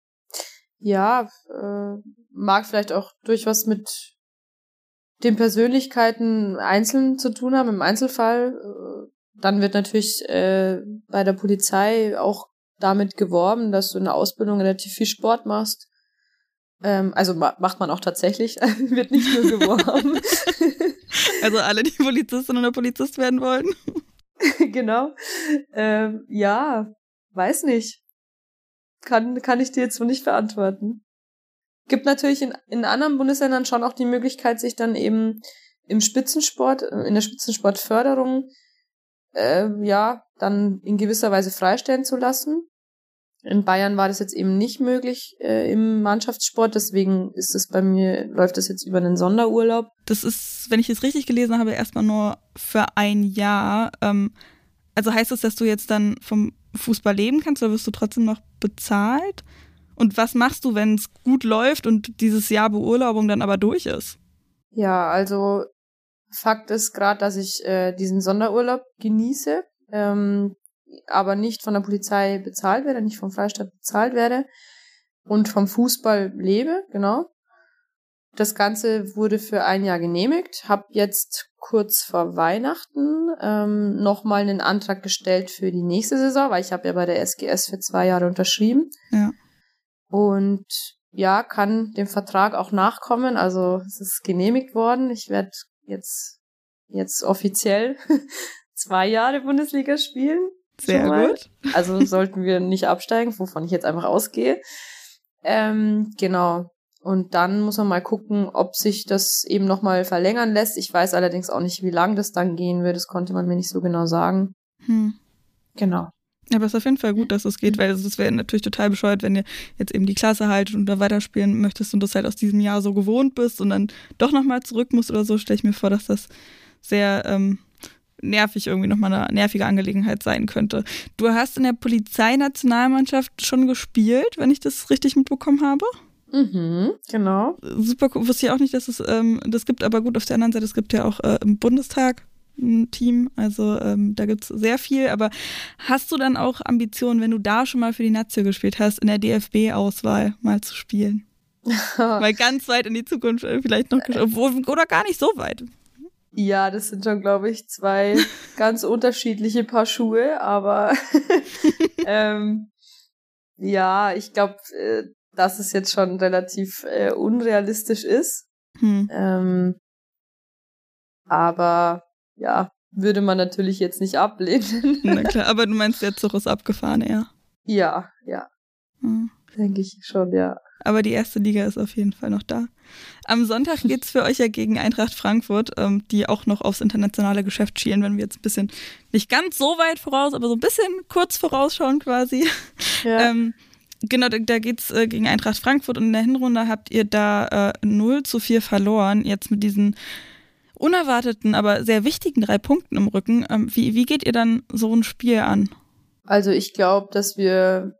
Ja, äh, mag vielleicht auch durch was mit den Persönlichkeiten einzeln zu tun haben, im Einzelfall. Äh, dann wird natürlich äh, bei der Polizei auch damit geworben, dass du in der Ausbildung relativ viel Sport machst. Ähm, also ma macht man auch tatsächlich, [laughs] wird nicht nur geworben. [laughs] also alle, die Polizistin oder Polizist werden wollen. [laughs] genau. Ähm, ja, weiß nicht. Kann, kann ich dir jetzt so nicht beantworten. Gibt natürlich in, in anderen Bundesländern schon auch die Möglichkeit, sich dann eben im Spitzensport, äh, in der Spitzensportförderung, äh, ja, dann in gewisser Weise freistellen zu lassen. In Bayern war das jetzt eben nicht möglich äh, im Mannschaftssport, deswegen ist es bei mir, läuft das jetzt über einen Sonderurlaub. Das ist, wenn ich es richtig gelesen habe, erstmal nur für ein Jahr. Ähm, also heißt das, dass du jetzt dann vom Fußball leben kannst oder wirst du trotzdem noch bezahlt? Und was machst du, wenn es gut läuft und dieses Jahr Beurlaubung dann aber durch ist? Ja, also Fakt ist gerade, dass ich äh, diesen Sonderurlaub genieße, ähm, aber nicht von der Polizei bezahlt werde, nicht vom Freistaat bezahlt werde und vom Fußball lebe, genau. Das Ganze wurde für ein Jahr genehmigt, habe jetzt kurz vor Weihnachten ähm, nochmal einen Antrag gestellt für die nächste Saison, weil ich habe ja bei der SGS für zwei Jahre unterschrieben. Ja. Und ja, kann dem Vertrag auch nachkommen. Also es ist genehmigt worden. Ich werde jetzt, jetzt offiziell [laughs] zwei Jahre Bundesliga spielen. Sehr gut. Also sollten wir nicht absteigen, wovon ich jetzt einfach ausgehe. Ähm, genau. Und dann muss man mal gucken, ob sich das eben nochmal verlängern lässt. Ich weiß allerdings auch nicht, wie lang das dann gehen wird. Das konnte man mir nicht so genau sagen. Hm. Genau. Aber es ist auf jeden Fall gut, dass es geht, weil es wäre natürlich total bescheuert, wenn ihr jetzt eben die Klasse haltet und da weiterspielen möchtest und das halt aus diesem Jahr so gewohnt bist und dann doch nochmal zurück musst oder so, stelle ich mir vor, dass das sehr ähm, nervig irgendwie nochmal eine nervige Angelegenheit sein könnte. Du hast in der Polizeinationalmannschaft schon gespielt, wenn ich das richtig mitbekommen habe? Mhm, genau. Super cool. Wusste ich auch nicht, dass es ähm, das gibt, aber gut, auf der anderen Seite, es gibt ja auch äh, im Bundestag ein Team, also ähm, da gibt es sehr viel, aber hast du dann auch Ambitionen, wenn du da schon mal für die Nazio gespielt hast, in der DFB-Auswahl mal zu spielen? [laughs] mal ganz weit in die Zukunft äh, vielleicht noch, obwohl, oder gar nicht so weit. Ja, das sind schon, glaube ich, zwei [laughs] ganz unterschiedliche Paar Schuhe, aber [laughs] ähm, ja, ich glaube, äh, dass es jetzt schon relativ äh, unrealistisch ist. Hm. Ähm, aber ja, würde man natürlich jetzt nicht ablehnen. [laughs] Na klar, [laughs] aber du meinst, der Zug ist abgefahren, eher. Ja, ja. Hm. Denke ich schon, ja. Aber die erste Liga ist auf jeden Fall noch da. Am Sonntag [laughs] geht's für euch ja gegen Eintracht Frankfurt, ähm, die auch noch aufs internationale Geschäft schielen, wenn wir jetzt ein bisschen, nicht ganz so weit voraus, aber so ein bisschen kurz vorausschauen quasi. Ja. Ähm, genau, da, da geht's äh, gegen Eintracht Frankfurt und in der Hinrunde habt ihr da äh, 0 zu 4 verloren. Jetzt mit diesen unerwarteten, aber sehr wichtigen drei Punkten im Rücken. Ähm, wie, wie geht ihr dann so ein Spiel an? Also ich glaube, dass wir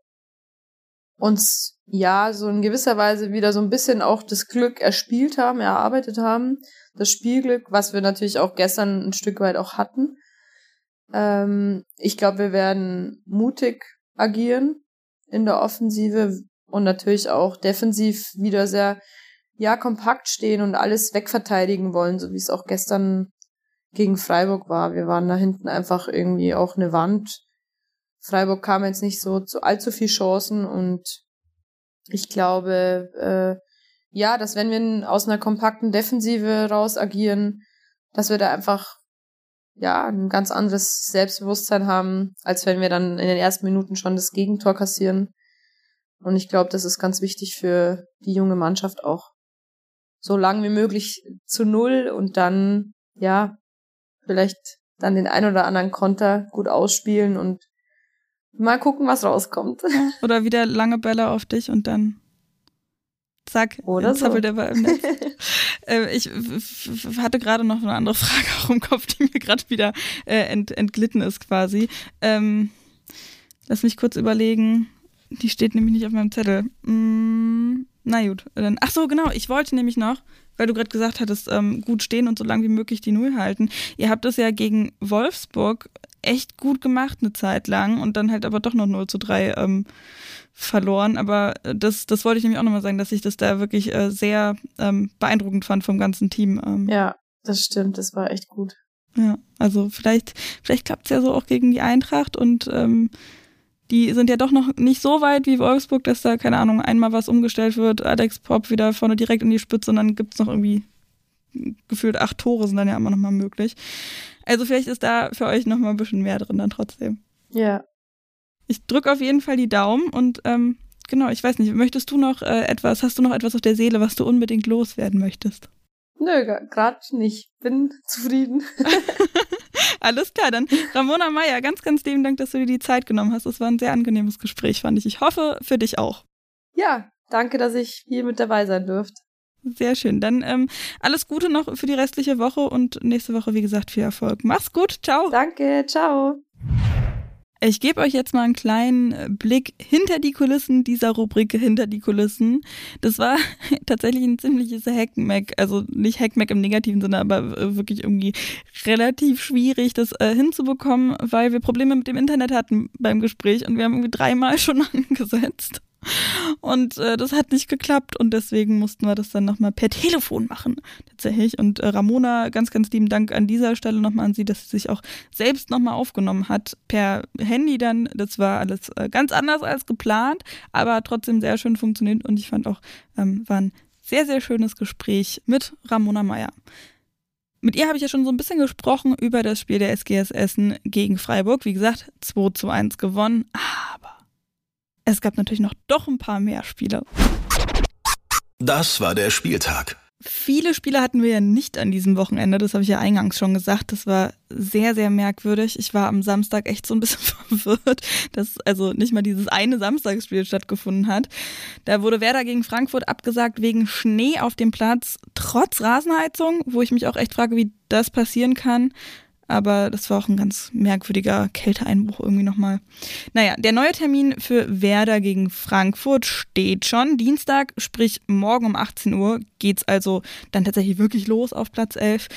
uns ja so in gewisser Weise wieder so ein bisschen auch das Glück erspielt haben, erarbeitet haben. Das Spielglück, was wir natürlich auch gestern ein Stück weit auch hatten. Ähm, ich glaube, wir werden mutig agieren in der Offensive und natürlich auch defensiv wieder sehr ja kompakt stehen und alles wegverteidigen wollen, so wie es auch gestern gegen Freiburg war. Wir waren da hinten einfach irgendwie auch eine Wand. Freiburg kam jetzt nicht so zu allzu viel Chancen und ich glaube, äh, ja, dass wenn wir aus einer kompakten Defensive raus agieren, dass wir da einfach ja ein ganz anderes Selbstbewusstsein haben, als wenn wir dann in den ersten Minuten schon das Gegentor kassieren. Und ich glaube, das ist ganz wichtig für die junge Mannschaft auch. So lang wie möglich zu null und dann, ja, vielleicht dann den ein oder anderen Konter gut ausspielen und Mal gucken, was rauskommt. [laughs] Oder wieder lange Bälle auf dich und dann zack, Oder so. der Ball im Netz. [laughs] äh, ich hatte gerade noch eine andere [laughs] Frage auch im Kopf, die mir gerade wieder äh, ent entglitten ist quasi. Ähm, lass mich kurz überlegen. Die steht nämlich nicht auf meinem Zettel. Mm, na gut, dann. Ach so, genau. Ich wollte nämlich noch, weil du gerade gesagt hattest, ähm, gut stehen und so lange wie möglich die Null halten. Ihr habt das ja gegen Wolfsburg echt gut gemacht eine Zeit lang und dann halt aber doch noch 0 zu 3 ähm, verloren. Aber das, das wollte ich nämlich auch nochmal sagen, dass ich das da wirklich äh, sehr ähm, beeindruckend fand vom ganzen Team. Ähm. Ja, das stimmt, das war echt gut. Ja, also vielleicht, vielleicht klappt es ja so auch gegen die Eintracht und ähm, die sind ja doch noch nicht so weit wie Wolfsburg, dass da, keine Ahnung, einmal was umgestellt wird, Alex Pop wieder vorne direkt in die Spitze und dann gibt's noch irgendwie gefühlt acht Tore sind dann ja immer noch mal möglich. Also vielleicht ist da für euch noch mal ein bisschen mehr drin dann trotzdem. Ja. Ich drücke auf jeden Fall die Daumen und ähm, genau, ich weiß nicht, möchtest du noch äh, etwas, hast du noch etwas auf der Seele, was du unbedingt loswerden möchtest? Nö, gerade nicht. Bin zufrieden. [laughs] [laughs] Alles klar, dann Ramona Meyer, ganz, ganz lieben Dank, dass du dir die Zeit genommen hast. Es war ein sehr angenehmes Gespräch, fand ich. Ich hoffe, für dich auch. Ja, danke, dass ich hier mit dabei sein durfte. Sehr schön. Dann ähm, alles Gute noch für die restliche Woche und nächste Woche, wie gesagt, viel Erfolg. Mach's gut. Ciao. Danke. Ciao. Ich gebe euch jetzt mal einen kleinen äh, Blick hinter die Kulissen dieser Rubrik hinter die Kulissen. Das war [laughs] tatsächlich ein ziemliches Hackmack, also nicht Hackmack im negativen Sinne, aber äh, wirklich irgendwie relativ schwierig, das äh, hinzubekommen, weil wir Probleme mit dem Internet hatten beim Gespräch und wir haben irgendwie dreimal [laughs] schon angesetzt. Und äh, das hat nicht geklappt und deswegen mussten wir das dann nochmal per Telefon machen, tatsächlich. Und äh, Ramona, ganz, ganz lieben Dank an dieser Stelle nochmal an sie, dass sie sich auch selbst nochmal aufgenommen hat. Per Handy dann, das war alles äh, ganz anders als geplant, aber trotzdem sehr schön funktioniert und ich fand auch, ähm, war ein sehr, sehr schönes Gespräch mit Ramona Meyer. Mit ihr habe ich ja schon so ein bisschen gesprochen über das Spiel der SGS Essen gegen Freiburg. Wie gesagt, 2 zu 1 gewonnen, aber es gab natürlich noch doch ein paar mehr Spiele. Das war der Spieltag. Viele Spiele hatten wir ja nicht an diesem Wochenende, das habe ich ja eingangs schon gesagt. Das war sehr, sehr merkwürdig. Ich war am Samstag echt so ein bisschen [laughs] verwirrt, dass also nicht mal dieses eine Samstagsspiel stattgefunden hat. Da wurde Werder gegen Frankfurt abgesagt wegen Schnee auf dem Platz, trotz Rasenheizung, wo ich mich auch echt frage, wie das passieren kann aber das war auch ein ganz merkwürdiger Kälteeinbruch irgendwie nochmal. Naja, der neue Termin für Werder gegen Frankfurt steht schon. Dienstag, sprich morgen um 18 Uhr, geht's also dann tatsächlich wirklich los auf Platz 11.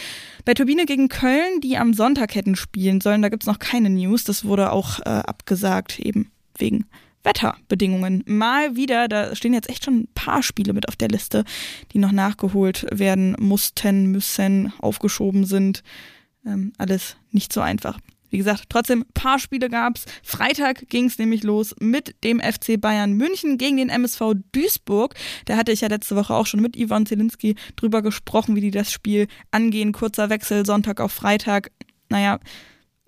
Bei Turbine gegen Köln, die am Sonntag hätten spielen sollen, da gibt's noch keine News. Das wurde auch äh, abgesagt, eben wegen Wetterbedingungen. Mal wieder, da stehen jetzt echt schon ein paar Spiele mit auf der Liste, die noch nachgeholt werden mussten, müssen, aufgeschoben sind ähm, alles nicht so einfach. Wie gesagt, trotzdem, paar Spiele gab's. Freitag ging's nämlich los mit dem FC Bayern München gegen den MSV Duisburg. Da hatte ich ja letzte Woche auch schon mit Ivan Zielinski drüber gesprochen, wie die das Spiel angehen. Kurzer Wechsel, Sonntag auf Freitag. Naja,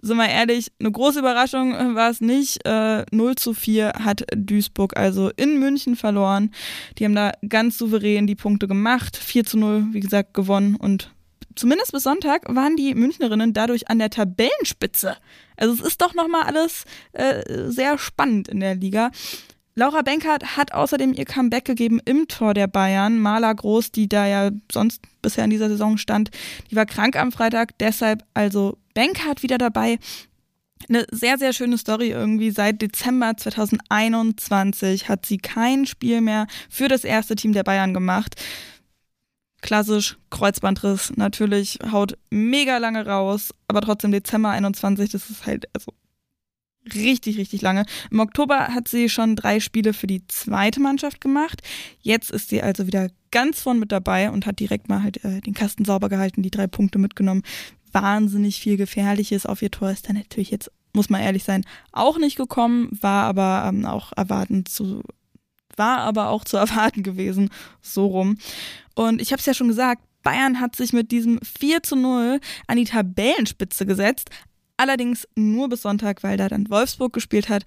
sind wir ehrlich, eine große Überraschung war es nicht. Äh, 0 zu 4 hat Duisburg also in München verloren. Die haben da ganz souverän die Punkte gemacht. 4 zu 0, wie gesagt, gewonnen und zumindest bis Sonntag waren die Münchnerinnen dadurch an der Tabellenspitze. Also es ist doch nochmal alles äh, sehr spannend in der Liga. Laura Benkert hat außerdem ihr Comeback gegeben im Tor der Bayern. Maler Groß, die da ja sonst bisher in dieser Saison stand, die war krank am Freitag, deshalb also Benkert wieder dabei. Eine sehr, sehr schöne Story irgendwie. Seit Dezember 2021 hat sie kein Spiel mehr für das erste Team der Bayern gemacht. Klassisch Kreuzbandriss, natürlich haut mega lange raus, aber trotzdem Dezember 21, das ist halt also richtig, richtig lange. Im Oktober hat sie schon drei Spiele für die zweite Mannschaft gemacht. Jetzt ist sie also wieder ganz vorn mit dabei und hat direkt mal halt äh, den Kasten sauber gehalten, die drei Punkte mitgenommen. Wahnsinnig viel Gefährliches auf ihr Tor ist dann natürlich jetzt, muss man ehrlich sein, auch nicht gekommen, war aber ähm, auch erwarten zu war aber auch zu [laughs] erwarten gewesen, so rum. Und ich habe es ja schon gesagt, Bayern hat sich mit diesem 4 zu 0 an die Tabellenspitze gesetzt. Allerdings nur bis Sonntag, weil da dann Wolfsburg gespielt hat.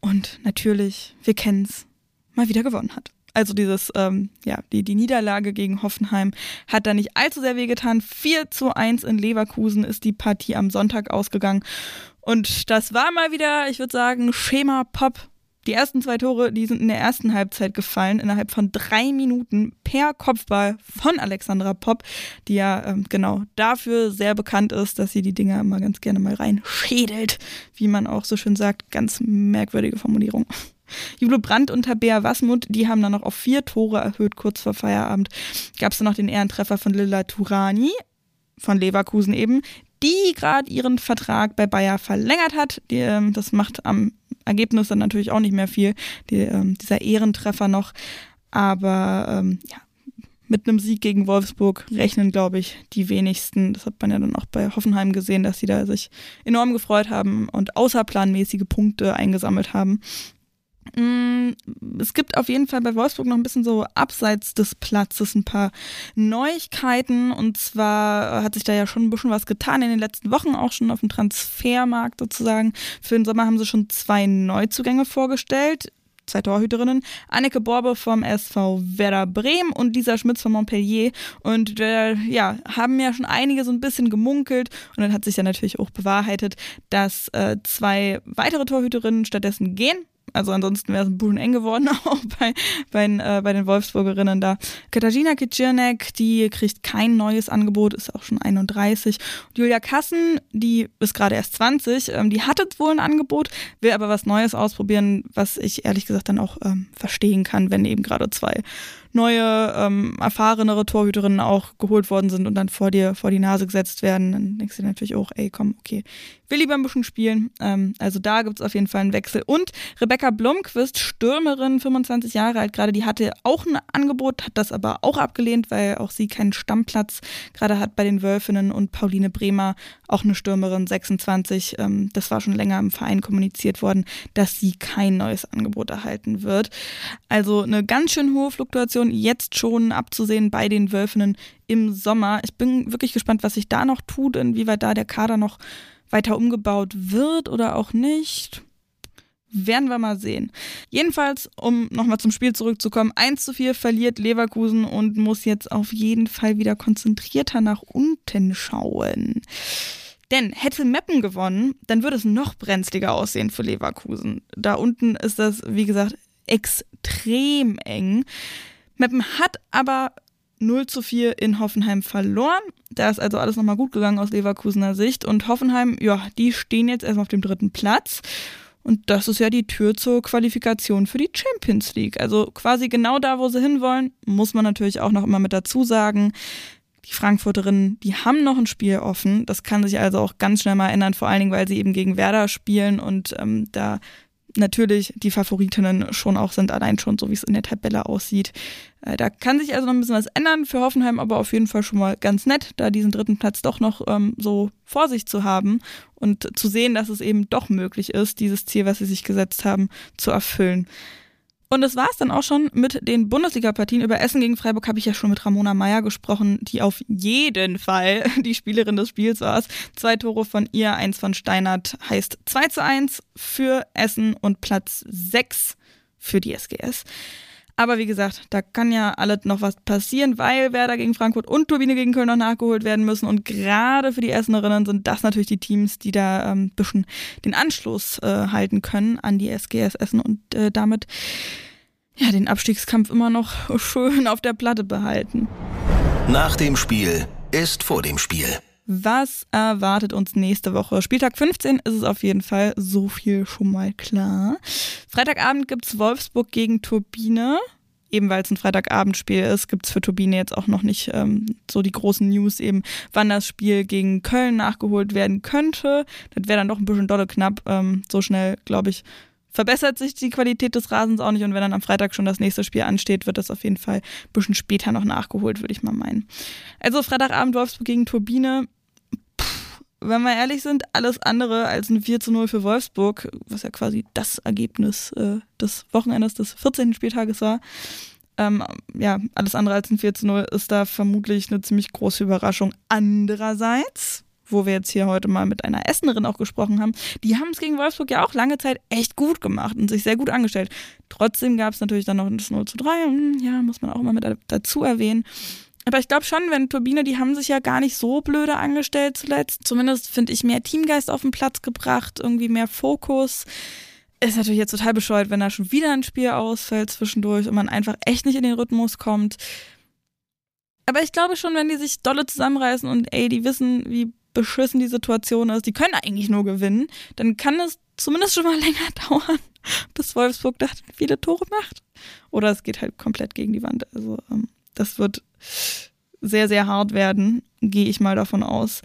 Und natürlich, wir kennen es, mal wieder gewonnen hat. Also dieses, ähm, ja, die, die Niederlage gegen Hoffenheim hat da nicht allzu sehr wehgetan. 4 zu 1 in Leverkusen ist die Partie am Sonntag ausgegangen. Und das war mal wieder, ich würde sagen, Schema Pop die ersten zwei Tore, die sind in der ersten Halbzeit gefallen, innerhalb von drei Minuten per Kopfball von Alexandra Popp, die ja ähm, genau dafür sehr bekannt ist, dass sie die Dinger immer ganz gerne mal reinschädelt, wie man auch so schön sagt. Ganz merkwürdige Formulierung. [laughs] Jule Brandt und Tabea Wasmut, die haben dann noch auf vier Tore erhöht, kurz vor Feierabend. Gab es dann noch den Ehrentreffer von Lilla Turani von Leverkusen eben, die gerade ihren Vertrag bei Bayer verlängert hat. Die, ähm, das macht am Ergebnis dann natürlich auch nicht mehr viel, die, ähm, dieser Ehrentreffer noch. Aber ähm, ja, mit einem Sieg gegen Wolfsburg rechnen, glaube ich, die wenigsten. Das hat man ja dann auch bei Hoffenheim gesehen, dass sie da sich enorm gefreut haben und außerplanmäßige Punkte eingesammelt haben. Mm, es gibt auf jeden Fall bei Wolfsburg noch ein bisschen so abseits des Platzes ein paar Neuigkeiten. Und zwar hat sich da ja schon ein bisschen was getan in den letzten Wochen, auch schon auf dem Transfermarkt sozusagen. Für den Sommer haben sie schon zwei Neuzugänge vorgestellt zwei Torhüterinnen, Anneke Borbe vom SV Werder Bremen und Lisa Schmitz von Montpellier. Und äh, ja, haben ja schon einige so ein bisschen gemunkelt und dann hat sich ja natürlich auch bewahrheitet, dass äh, zwei weitere Torhüterinnen stattdessen gehen. Also ansonsten wäre es ein bisschen eng geworden, [laughs] auch bei, bei, äh, bei den Wolfsburgerinnen da. Katarzyna Kiciernek, die kriegt kein neues Angebot, ist auch schon 31. Und Julia Kassen, die ist gerade erst 20, ähm, die hatte wohl ein Angebot, will aber was Neues ausprobieren, was ich ehrlich gesagt dann auch ähm, verstehen kann, wenn eben gerade zwei neue, ähm, erfahrenere Torhüterinnen auch geholt worden sind und dann vor dir, vor die Nase gesetzt werden, dann denkst du natürlich auch, ey, komm, okay, will lieber ein bisschen spielen. Ähm, also da gibt es auf jeden Fall einen Wechsel. Und Rebecca Blomqvist, Stürmerin, 25 Jahre alt gerade, die hatte auch ein Angebot, hat das aber auch abgelehnt, weil auch sie keinen Stammplatz gerade hat bei den Wölfinnen und Pauline Bremer, auch eine Stürmerin, 26. Ähm, das war schon länger im Verein kommuniziert worden, dass sie kein neues Angebot erhalten wird. Also eine ganz schön hohe Fluktuation jetzt schon abzusehen bei den Wölfinnen im Sommer. Ich bin wirklich gespannt, was sich da noch tut, inwieweit da der Kader noch weiter umgebaut wird oder auch nicht. Werden wir mal sehen. Jedenfalls, um nochmal zum Spiel zurückzukommen, 1 zu 4 verliert Leverkusen und muss jetzt auf jeden Fall wieder konzentrierter nach unten schauen. Denn hätte Meppen gewonnen, dann würde es noch brenzliger aussehen für Leverkusen. Da unten ist das, wie gesagt, extrem eng. Meppen hat aber 0 zu 4 in Hoffenheim verloren. Da ist also alles nochmal gut gegangen aus Leverkusener Sicht. Und Hoffenheim, ja, die stehen jetzt erstmal auf dem dritten Platz. Und das ist ja die Tür zur Qualifikation für die Champions League. Also quasi genau da, wo sie hinwollen, muss man natürlich auch noch immer mit dazu sagen. Die Frankfurterinnen, die haben noch ein Spiel offen. Das kann sich also auch ganz schnell mal ändern, vor allen Dingen, weil sie eben gegen Werder spielen und ähm, da natürlich die Favoritinnen schon auch sind, allein schon so wie es in der Tabelle aussieht. Äh, da kann sich also noch ein bisschen was ändern für Hoffenheim, aber auf jeden Fall schon mal ganz nett, da diesen dritten Platz doch noch ähm, so vor sich zu haben und zu sehen, dass es eben doch möglich ist, dieses Ziel, was sie sich gesetzt haben, zu erfüllen. Und das war es dann auch schon mit den Bundesliga-Partien. Über Essen gegen Freiburg habe ich ja schon mit Ramona Meyer gesprochen, die auf jeden Fall [laughs] die Spielerin des Spiels war. Zwei Tore von ihr, eins von Steinert heißt 2 zu 1 für Essen und Platz 6 für die SGS. Aber wie gesagt, da kann ja alles noch was passieren, weil Werder gegen Frankfurt und Turbine gegen Köln noch nachgeholt werden müssen. Und gerade für die Essenerinnen sind das natürlich die Teams, die da ein ähm, bisschen den Anschluss äh, halten können an die SGS Essen und äh, damit ja, den Abstiegskampf immer noch [laughs] schön auf der Platte behalten. Nach dem Spiel ist vor dem Spiel. Was erwartet uns nächste Woche? Spieltag 15 ist es auf jeden Fall. So viel schon mal klar. Freitagabend gibt es Wolfsburg gegen Turbine. Eben weil es ein Freitagabendspiel ist, gibt es für Turbine jetzt auch noch nicht ähm, so die großen News, eben wann das Spiel gegen Köln nachgeholt werden könnte. Das wäre dann doch ein bisschen dolle knapp. Ähm, so schnell, glaube ich, verbessert sich die Qualität des Rasens auch nicht. Und wenn dann am Freitag schon das nächste Spiel ansteht, wird das auf jeden Fall ein bisschen später noch nachgeholt, würde ich mal meinen. Also Freitagabend Wolfsburg gegen Turbine wenn wir ehrlich sind, alles andere als ein 4 zu 0 für Wolfsburg, was ja quasi das Ergebnis äh, des Wochenendes des 14. Spieltages war. Ähm, ja, alles andere als ein 4 zu 0 ist da vermutlich eine ziemlich große Überraschung. Andererseits, wo wir jetzt hier heute mal mit einer Essenerin auch gesprochen haben, die haben es gegen Wolfsburg ja auch lange Zeit echt gut gemacht und sich sehr gut angestellt. Trotzdem gab es natürlich dann noch das 0 zu 3, hm, ja, muss man auch mal mit dazu erwähnen. Aber ich glaube schon, wenn Turbine, die haben sich ja gar nicht so blöde angestellt zuletzt. Zumindest finde ich mehr Teamgeist auf den Platz gebracht, irgendwie mehr Fokus. Ist natürlich jetzt total bescheuert, wenn da schon wieder ein Spiel ausfällt zwischendurch und man einfach echt nicht in den Rhythmus kommt. Aber ich glaube schon, wenn die sich dolle zusammenreißen und ey, die wissen, wie beschissen die Situation ist, die können eigentlich nur gewinnen, dann kann es zumindest schon mal [laughs] länger dauern, bis Wolfsburg da viele Tore macht. Oder es geht halt komplett gegen die Wand. Also ähm, das wird sehr, sehr hart werden, gehe ich mal davon aus.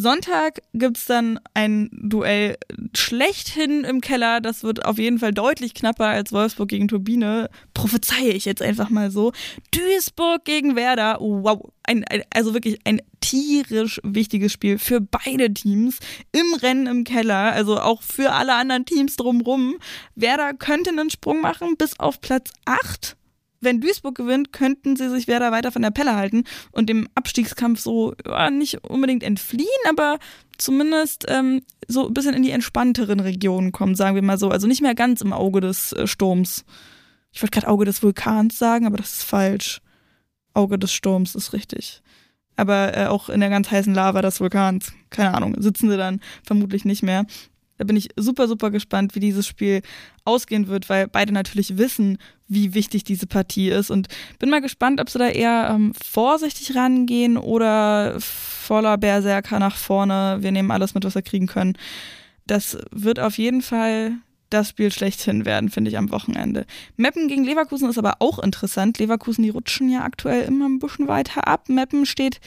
Sonntag gibt es dann ein Duell schlechthin im Keller. Das wird auf jeden Fall deutlich knapper als Wolfsburg gegen Turbine. Prophezeie ich jetzt einfach mal so. Duisburg gegen Werder. Wow. Ein, ein, also wirklich ein tierisch wichtiges Spiel für beide Teams im Rennen im Keller. Also auch für alle anderen Teams drumrum. Werder könnte einen Sprung machen bis auf Platz 8 wenn Duisburg gewinnt, könnten sie sich Werder weiter von der Pelle halten und dem Abstiegskampf so ja, nicht unbedingt entfliehen, aber zumindest ähm, so ein bisschen in die entspannteren Regionen kommen, sagen wir mal so. Also nicht mehr ganz im Auge des äh, Sturms. Ich wollte gerade Auge des Vulkans sagen, aber das ist falsch. Auge des Sturms ist richtig. Aber äh, auch in der ganz heißen Lava des Vulkans, keine Ahnung, sitzen sie dann vermutlich nicht mehr. Da bin ich super, super gespannt, wie dieses Spiel ausgehen wird, weil beide natürlich wissen, wie wichtig diese Partie ist. Und bin mal gespannt, ob sie da eher ähm, vorsichtig rangehen oder voller Berserker nach vorne. Wir nehmen alles mit, was wir kriegen können. Das wird auf jeden Fall das Spiel schlechthin werden, finde ich, am Wochenende. Meppen gegen Leverkusen ist aber auch interessant. Leverkusen, die rutschen ja aktuell immer ein bisschen weiter ab. Meppen steht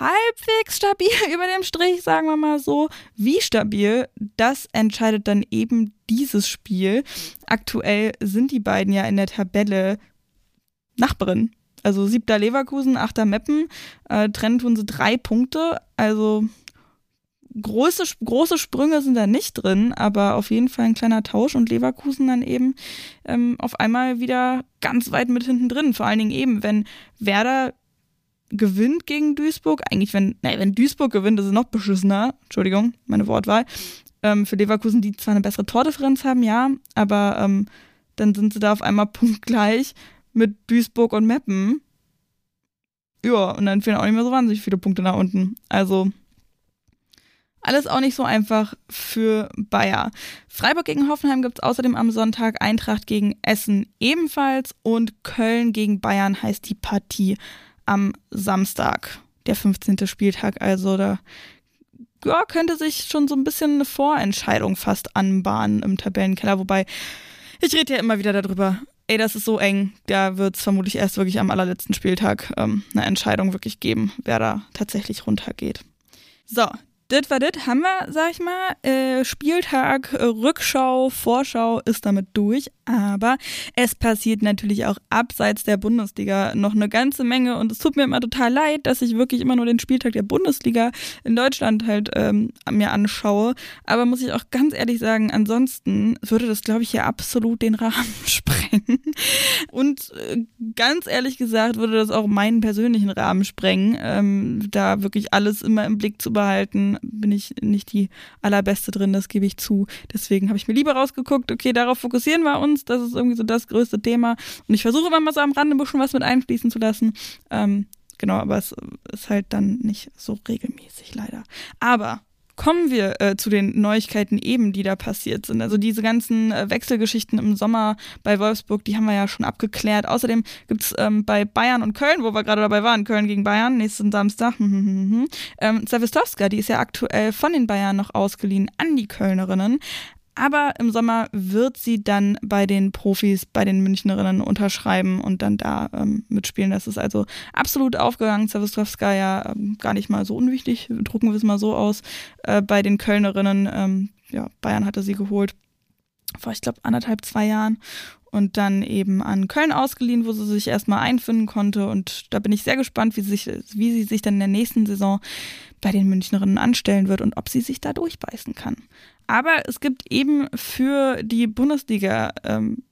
halbwegs stabil [laughs] über dem Strich, sagen wir mal so. Wie stabil, das entscheidet dann eben dieses Spiel. Aktuell sind die beiden ja in der Tabelle Nachbarin. Also siebter Leverkusen, achter Meppen. Äh, trennen tun sie drei Punkte. Also große, große Sprünge sind da nicht drin, aber auf jeden Fall ein kleiner Tausch und Leverkusen dann eben ähm, auf einmal wieder ganz weit mit hinten drin. Vor allen Dingen eben, wenn Werder gewinnt gegen Duisburg, eigentlich wenn, nee, wenn Duisburg gewinnt, ist es noch beschissener, Entschuldigung, meine Wortwahl, ähm, für Leverkusen, die zwar eine bessere Tordifferenz haben, ja, aber ähm, dann sind sie da auf einmal [laughs] punktgleich mit Duisburg und Meppen. Ja, und dann fehlen auch nicht mehr so wahnsinnig viele Punkte nach unten. Also alles auch nicht so einfach für Bayer. Freiburg gegen Hoffenheim gibt es außerdem am Sonntag, Eintracht gegen Essen ebenfalls und Köln gegen Bayern heißt die Partie am Samstag, der 15. Spieltag. Also da ja, könnte sich schon so ein bisschen eine Vorentscheidung fast anbahnen im Tabellenkeller. Wobei, ich rede ja immer wieder darüber, ey, das ist so eng, da wird es vermutlich erst wirklich am allerletzten Spieltag ähm, eine Entscheidung wirklich geben, wer da tatsächlich runtergeht. So, das war das, haben wir, sag ich mal. Äh, Spieltag, äh, Rückschau, Vorschau ist damit durch. Aber es passiert natürlich auch abseits der Bundesliga noch eine ganze Menge. Und es tut mir immer total leid, dass ich wirklich immer nur den Spieltag der Bundesliga in Deutschland halt ähm, mir anschaue. Aber muss ich auch ganz ehrlich sagen, ansonsten würde das, glaube ich, hier absolut den Rahmen [laughs] sprengen. Und äh, ganz ehrlich gesagt würde das auch meinen persönlichen Rahmen sprengen, ähm, da wirklich alles immer im Blick zu behalten bin ich nicht die allerbeste drin, das gebe ich zu. Deswegen habe ich mir lieber rausgeguckt, okay, darauf fokussieren wir uns, das ist irgendwie so das größte Thema. Und ich versuche immer mal so am Rande ein bisschen was mit einfließen zu lassen. Ähm, genau, aber es ist halt dann nicht so regelmäßig leider. Aber kommen wir äh, zu den Neuigkeiten eben, die da passiert sind. Also diese ganzen äh, Wechselgeschichten im Sommer bei Wolfsburg, die haben wir ja schon abgeklärt. Außerdem gibt es ähm, bei Bayern und Köln, wo wir gerade dabei waren, Köln gegen Bayern, nächsten Samstag, ähm, Zawistowska, die ist ja aktuell von den Bayern noch ausgeliehen an die Kölnerinnen. Aber im Sommer wird sie dann bei den Profis, bei den Münchnerinnen unterschreiben und dann da ähm, mitspielen. Das ist also absolut aufgegangen. Zawistowska ja ähm, gar nicht mal so unwichtig, drucken wir es mal so aus. Äh, bei den Kölnerinnen, ähm, ja, Bayern hatte sie geholt vor, ich glaube, anderthalb, zwei Jahren und dann eben an Köln ausgeliehen, wo sie sich erstmal einfinden konnte. Und da bin ich sehr gespannt, wie sie sich, wie sie sich dann in der nächsten Saison bei den Münchnerinnen anstellen wird und ob sie sich da durchbeißen kann. Aber es gibt eben für die Bundesliga ähm,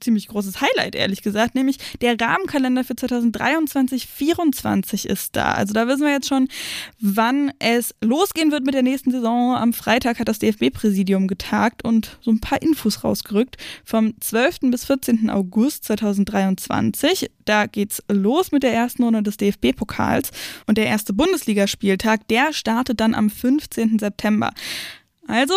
ziemlich großes Highlight, ehrlich gesagt, nämlich der Rahmenkalender für 2023-24 ist da. Also da wissen wir jetzt schon, wann es losgehen wird mit der nächsten Saison. Am Freitag hat das DFB-Präsidium getagt und so ein paar Infos rausgerückt. Vom 12. bis 14. August 2023, da geht's los mit der ersten Runde des DFB-Pokals und der erste Bundesligaspieltag, der startet dann am 15. September. Also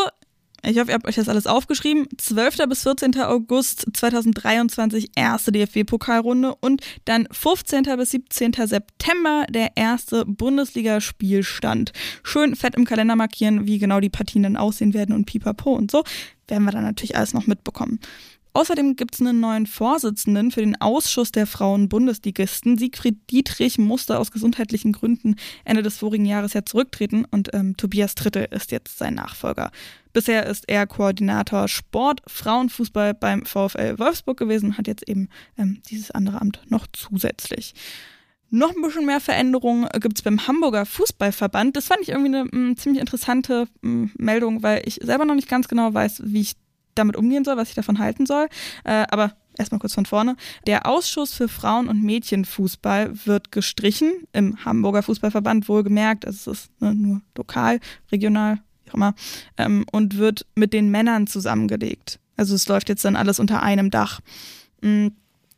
ich hoffe, ihr habt euch das alles aufgeschrieben. 12. bis 14. August 2023 erste DFB-Pokalrunde und dann 15. bis 17. September der erste Bundesligaspielstand. Schön fett im Kalender markieren, wie genau die Partien dann aussehen werden und pipapo und so. Werden wir dann natürlich alles noch mitbekommen. Außerdem gibt es einen neuen Vorsitzenden für den Ausschuss der Frauen-Bundesligisten. Siegfried Dietrich musste aus gesundheitlichen Gründen Ende des vorigen Jahres ja zurücktreten und ähm, Tobias Tritte ist jetzt sein Nachfolger. Bisher ist er Koordinator Sport, Frauenfußball beim VfL Wolfsburg gewesen, hat jetzt eben ähm, dieses andere Amt noch zusätzlich. Noch ein bisschen mehr Veränderungen gibt es beim Hamburger Fußballverband. Das fand ich irgendwie eine m, ziemlich interessante m, Meldung, weil ich selber noch nicht ganz genau weiß, wie ich damit umgehen soll, was ich davon halten soll. Äh, aber erstmal kurz von vorne. Der Ausschuss für Frauen- und Mädchenfußball wird gestrichen im Hamburger Fußballverband, wohlgemerkt. Also es ist ne, nur lokal, regional, immer, ähm, und wird mit den Männern zusammengelegt. Also es läuft jetzt dann alles unter einem Dach. Mhm.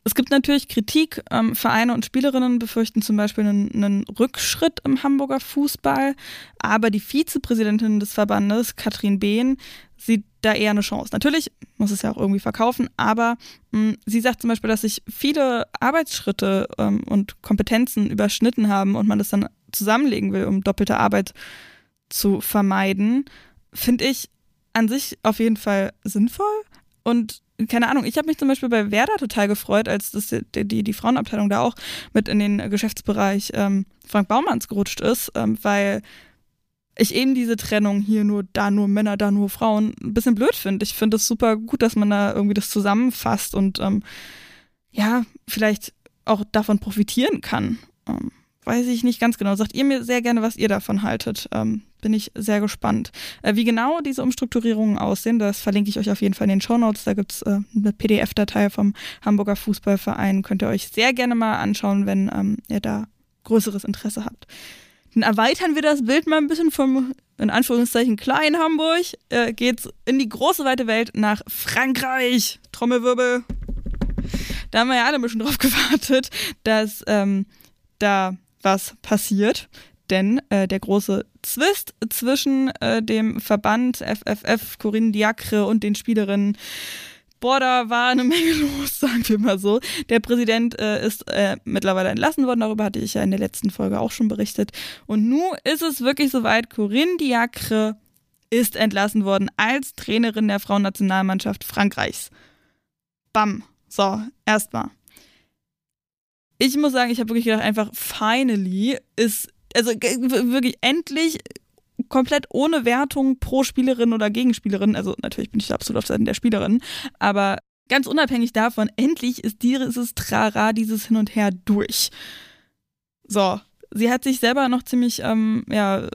Es gibt natürlich Kritik. Ähm, Vereine und Spielerinnen befürchten zum Beispiel einen, einen, Rückschritt im Hamburger Fußball. Aber die Vizepräsidentin des Verbandes, Katrin Behn, sieht da eher eine Chance. Natürlich muss es ja auch irgendwie verkaufen, aber mh, hm, sie sagt zum Beispiel, dass sich viele Arbeitsschritte ähm, und Kompetenzen überschnitten haben und man das dann zusammenlegen will, um doppelte Arbeit zu vermeiden. Finde ich an sich auf jeden Fall sinnvoll. Und keine Ahnung, ich habe mich zum Beispiel bei Werder total gefreut, als das, die, die, die Frauenabteilung da auch mit in den Geschäftsbereich ähm, Frank Baumanns gerutscht ist, ähm, weil ich eben diese Trennung hier nur da nur Männer, da nur Frauen ein bisschen blöd finde. Ich finde es super gut, dass man da irgendwie das zusammenfasst und ähm, ja, vielleicht auch davon profitieren kann. Ähm, weiß ich nicht ganz genau. Sagt ihr mir sehr gerne, was ihr davon haltet. Ähm, bin ich sehr gespannt. Äh, wie genau diese Umstrukturierungen aussehen, das verlinke ich euch auf jeden Fall in den Show Notes. Da gibt es äh, eine PDF-Datei vom Hamburger Fußballverein. Könnt ihr euch sehr gerne mal anschauen, wenn ähm, ihr da größeres Interesse habt. Dann erweitern wir das Bild mal ein bisschen vom, in Anführungszeichen, kleinen Hamburg. Äh, geht's in die große weite Welt nach Frankreich. Trommelwirbel. Da haben wir ja alle ein bisschen drauf [laughs] gewartet, dass ähm, da was passiert. Denn äh, der große Zwist zwischen äh, dem Verband FFF Corinne Diacre und den Spielerinnen Boah, da war eine Menge [laughs] los, sagen wir mal so. Der Präsident äh, ist äh, mittlerweile entlassen worden, darüber hatte ich ja in der letzten Folge auch schon berichtet. Und nun ist es wirklich soweit, Corinne Diacre ist entlassen worden als Trainerin der Frauennationalmannschaft Frankreichs. Bam. So, erstmal ich muss sagen, ich habe wirklich gedacht, einfach finally ist, also wirklich endlich komplett ohne Wertung pro Spielerin oder Gegenspielerin. Also natürlich bin ich absolut auf Seiten der Spielerin, aber ganz unabhängig davon, endlich ist dieses Trara, dieses Hin und Her durch. So, sie hat sich selber noch ziemlich ähm, ja,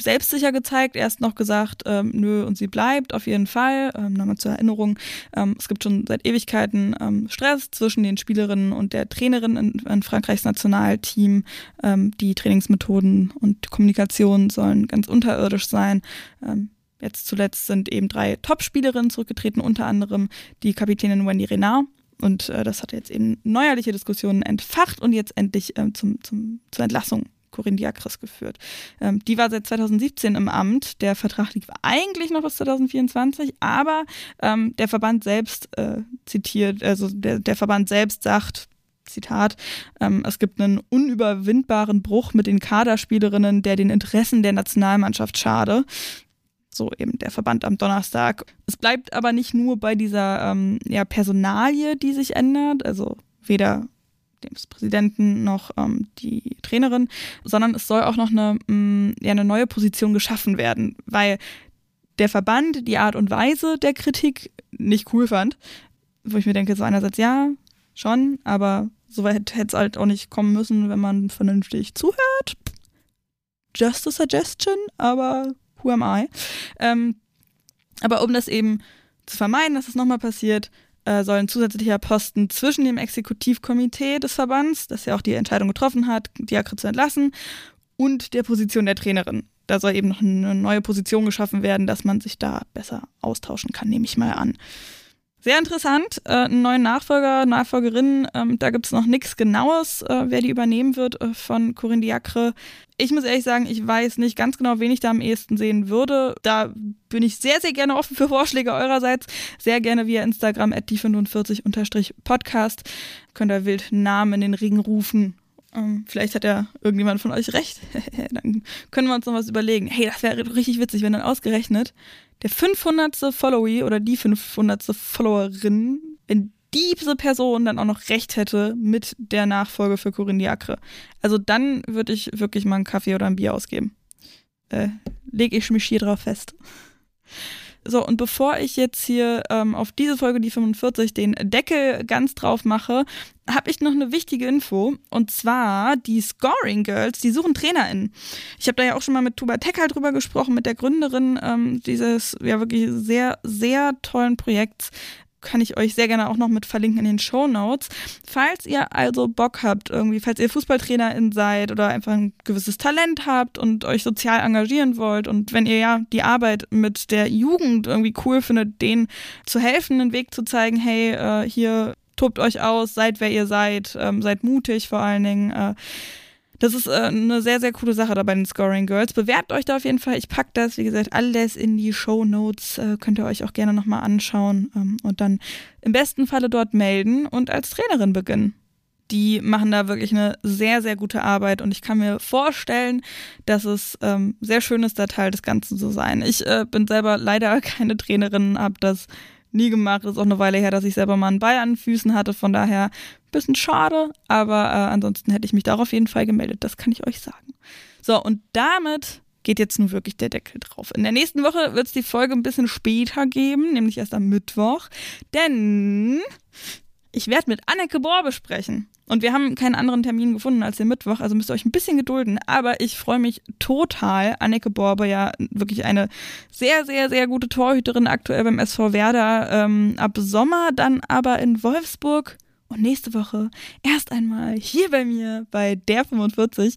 selbstsicher gezeigt. Erst noch gesagt, ähm, nö, und sie bleibt auf jeden Fall. Ähm, Nochmal zur Erinnerung, ähm, es gibt schon seit Ewigkeiten ähm, Stress zwischen den Spielerinnen und der Trainerin in, in Frankreichs Nationalteam. Ähm, die Trainingsmethoden und Kommunikation sollen ganz unterirdisch sein. Ähm, Jetzt zuletzt sind eben drei Top-Spielerinnen zurückgetreten, unter anderem die Kapitänin Wendy Renard und äh, das hat jetzt eben neuerliche Diskussionen entfacht und jetzt endlich ähm, zum, zum, zur Entlassung Corinne Diakris geführt. Ähm, die war seit 2017 im Amt. Der Vertrag lief eigentlich noch bis 2024, aber ähm, der Verband selbst äh, zitiert, also der, der Verband selbst sagt, Zitat, ähm, es gibt einen unüberwindbaren Bruch mit den Kaderspielerinnen, der den Interessen der Nationalmannschaft schade so eben der Verband am Donnerstag. Es bleibt aber nicht nur bei dieser ähm, ja, Personalie, die sich ändert, also weder dem Präsidenten noch ähm, die Trainerin, sondern es soll auch noch eine, mh, mm, ja, eine neue Position geschaffen werden, weil der Verband die Art und Weise der Kritik nicht cool fand, wo ich mir denke, so einerseits ja, schon, aber so weit hätte es halt auch nicht kommen müssen, wenn man vernünftig zuhört. Just a suggestion, aber who am I? Ähm, aber um das eben zu vermeiden, dass es nochmal passiert, äh, soll ein zusätzlicher Posten zwischen dem Exekutivkomitee des Verbands, das ja auch die Entscheidung getroffen hat, Diakre zu entlassen, und der Position der Trainerin. Da soll eben noch eine neue Position geschaffen werden, dass man sich da besser austauschen kann, nehme ich mal an. Sehr interessant, äh, einen neuen Nachfolger, Nachfolgerin, ähm, da gibt es noch nichts Genaues, äh, wer die übernehmen wird äh, von Corinne Diacre. Ich muss ehrlich sagen, ich weiß nicht ganz genau, wen ich da am ehesten sehen würde. Da bin ich sehr, sehr gerne offen für Vorschläge eurerseits. Sehr gerne via Instagram at die45-podcast. Könnt ihr wild Namen in den Ring rufen. Ähm, vielleicht hat ja irgendjemand von euch recht. [laughs] dann können wir uns noch was überlegen. Hey, das wäre richtig witzig, wenn dann ausgerechnet der 500. Follower oder die 500. Followerin, wenn diese Person dann auch noch recht hätte mit der Nachfolge für Corinne Diacre. Also dann würde ich wirklich mal einen Kaffee oder ein Bier ausgeben. Äh, Lege ich mich hier drauf fest. So, und bevor ich jetzt hier ähm, auf diese Folge, die 45, den Deckel ganz drauf mache, habe ich noch eine wichtige Info. Und zwar die Scoring Girls, die suchen TrainerInnen. Ich habe da ja auch schon mal mit Tuba Tech halt drüber gesprochen, mit der Gründerin ähm, dieses ja wirklich sehr, sehr tollen Projekts kann ich euch sehr gerne auch noch mit verlinken in den Show Notes. Falls ihr also Bock habt, irgendwie, falls ihr Fußballtrainerin seid oder einfach ein gewisses Talent habt und euch sozial engagieren wollt und wenn ihr ja die Arbeit mit der Jugend irgendwie cool findet, denen zu helfen, einen Weg zu zeigen, hey, äh, hier tobt euch aus, seid wer ihr seid, ähm, seid mutig vor allen Dingen. Äh, das ist äh, eine sehr, sehr coole Sache da bei den Scoring Girls. Bewerbt euch da auf jeden Fall. Ich packe das, wie gesagt, alles in die Show Notes. Äh, könnt ihr euch auch gerne nochmal anschauen ähm, und dann im besten Falle dort melden und als Trainerin beginnen. Die machen da wirklich eine sehr, sehr gute Arbeit und ich kann mir vorstellen, dass es ähm, sehr schön ist, da Teil des Ganzen zu sein. Ich äh, bin selber leider [laughs] keine Trainerin, habe das nie gemacht. Ist auch eine Weile her, dass ich selber mal einen Ball an den Füßen hatte. Von daher bisschen schade, aber äh, ansonsten hätte ich mich darauf auf jeden Fall gemeldet. Das kann ich euch sagen. So, und damit geht jetzt nun wirklich der Deckel drauf. In der nächsten Woche wird es die Folge ein bisschen später geben, nämlich erst am Mittwoch. Denn ich werde mit Anneke Borbe sprechen. Und wir haben keinen anderen Termin gefunden als den Mittwoch, also müsst ihr euch ein bisschen gedulden. Aber ich freue mich total. Anneke Borbe, ja wirklich eine sehr, sehr, sehr gute Torhüterin aktuell beim SV Werder. Ähm, ab Sommer dann aber in Wolfsburg. Und nächste Woche erst einmal hier bei mir bei der 45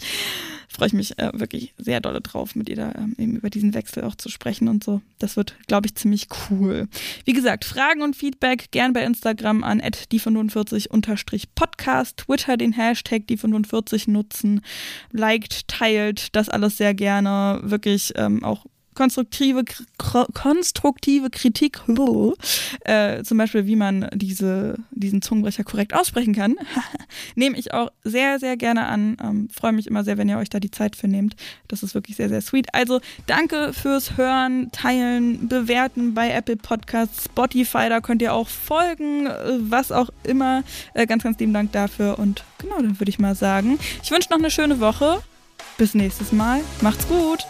freue ich mich äh, wirklich sehr dolle drauf, mit ihr da ähm, eben über diesen Wechsel auch zu sprechen und so. Das wird, glaube ich, ziemlich cool. Wie gesagt, Fragen und Feedback gern bei Instagram an die45-podcast, Twitter den Hashtag die45 nutzen, liked, teilt das alles sehr gerne. Wirklich ähm, auch konstruktive, konstruktive Kritik, [laughs] äh, zum Beispiel, wie man diese, diesen Zungenbrecher korrekt aussprechen kann, [laughs] nehme ich auch sehr, sehr gerne an. Ähm, Freue mich immer sehr, wenn ihr euch da die Zeit für nehmt. Das ist wirklich sehr, sehr sweet. Also danke fürs Hören, Teilen, Bewerten bei Apple Podcasts, Spotify, da könnt ihr auch folgen, was auch immer. Äh, ganz, ganz lieben Dank dafür. Und genau, dann würde ich mal sagen, ich wünsche noch eine schöne Woche. Bis nächstes Mal. Macht's gut.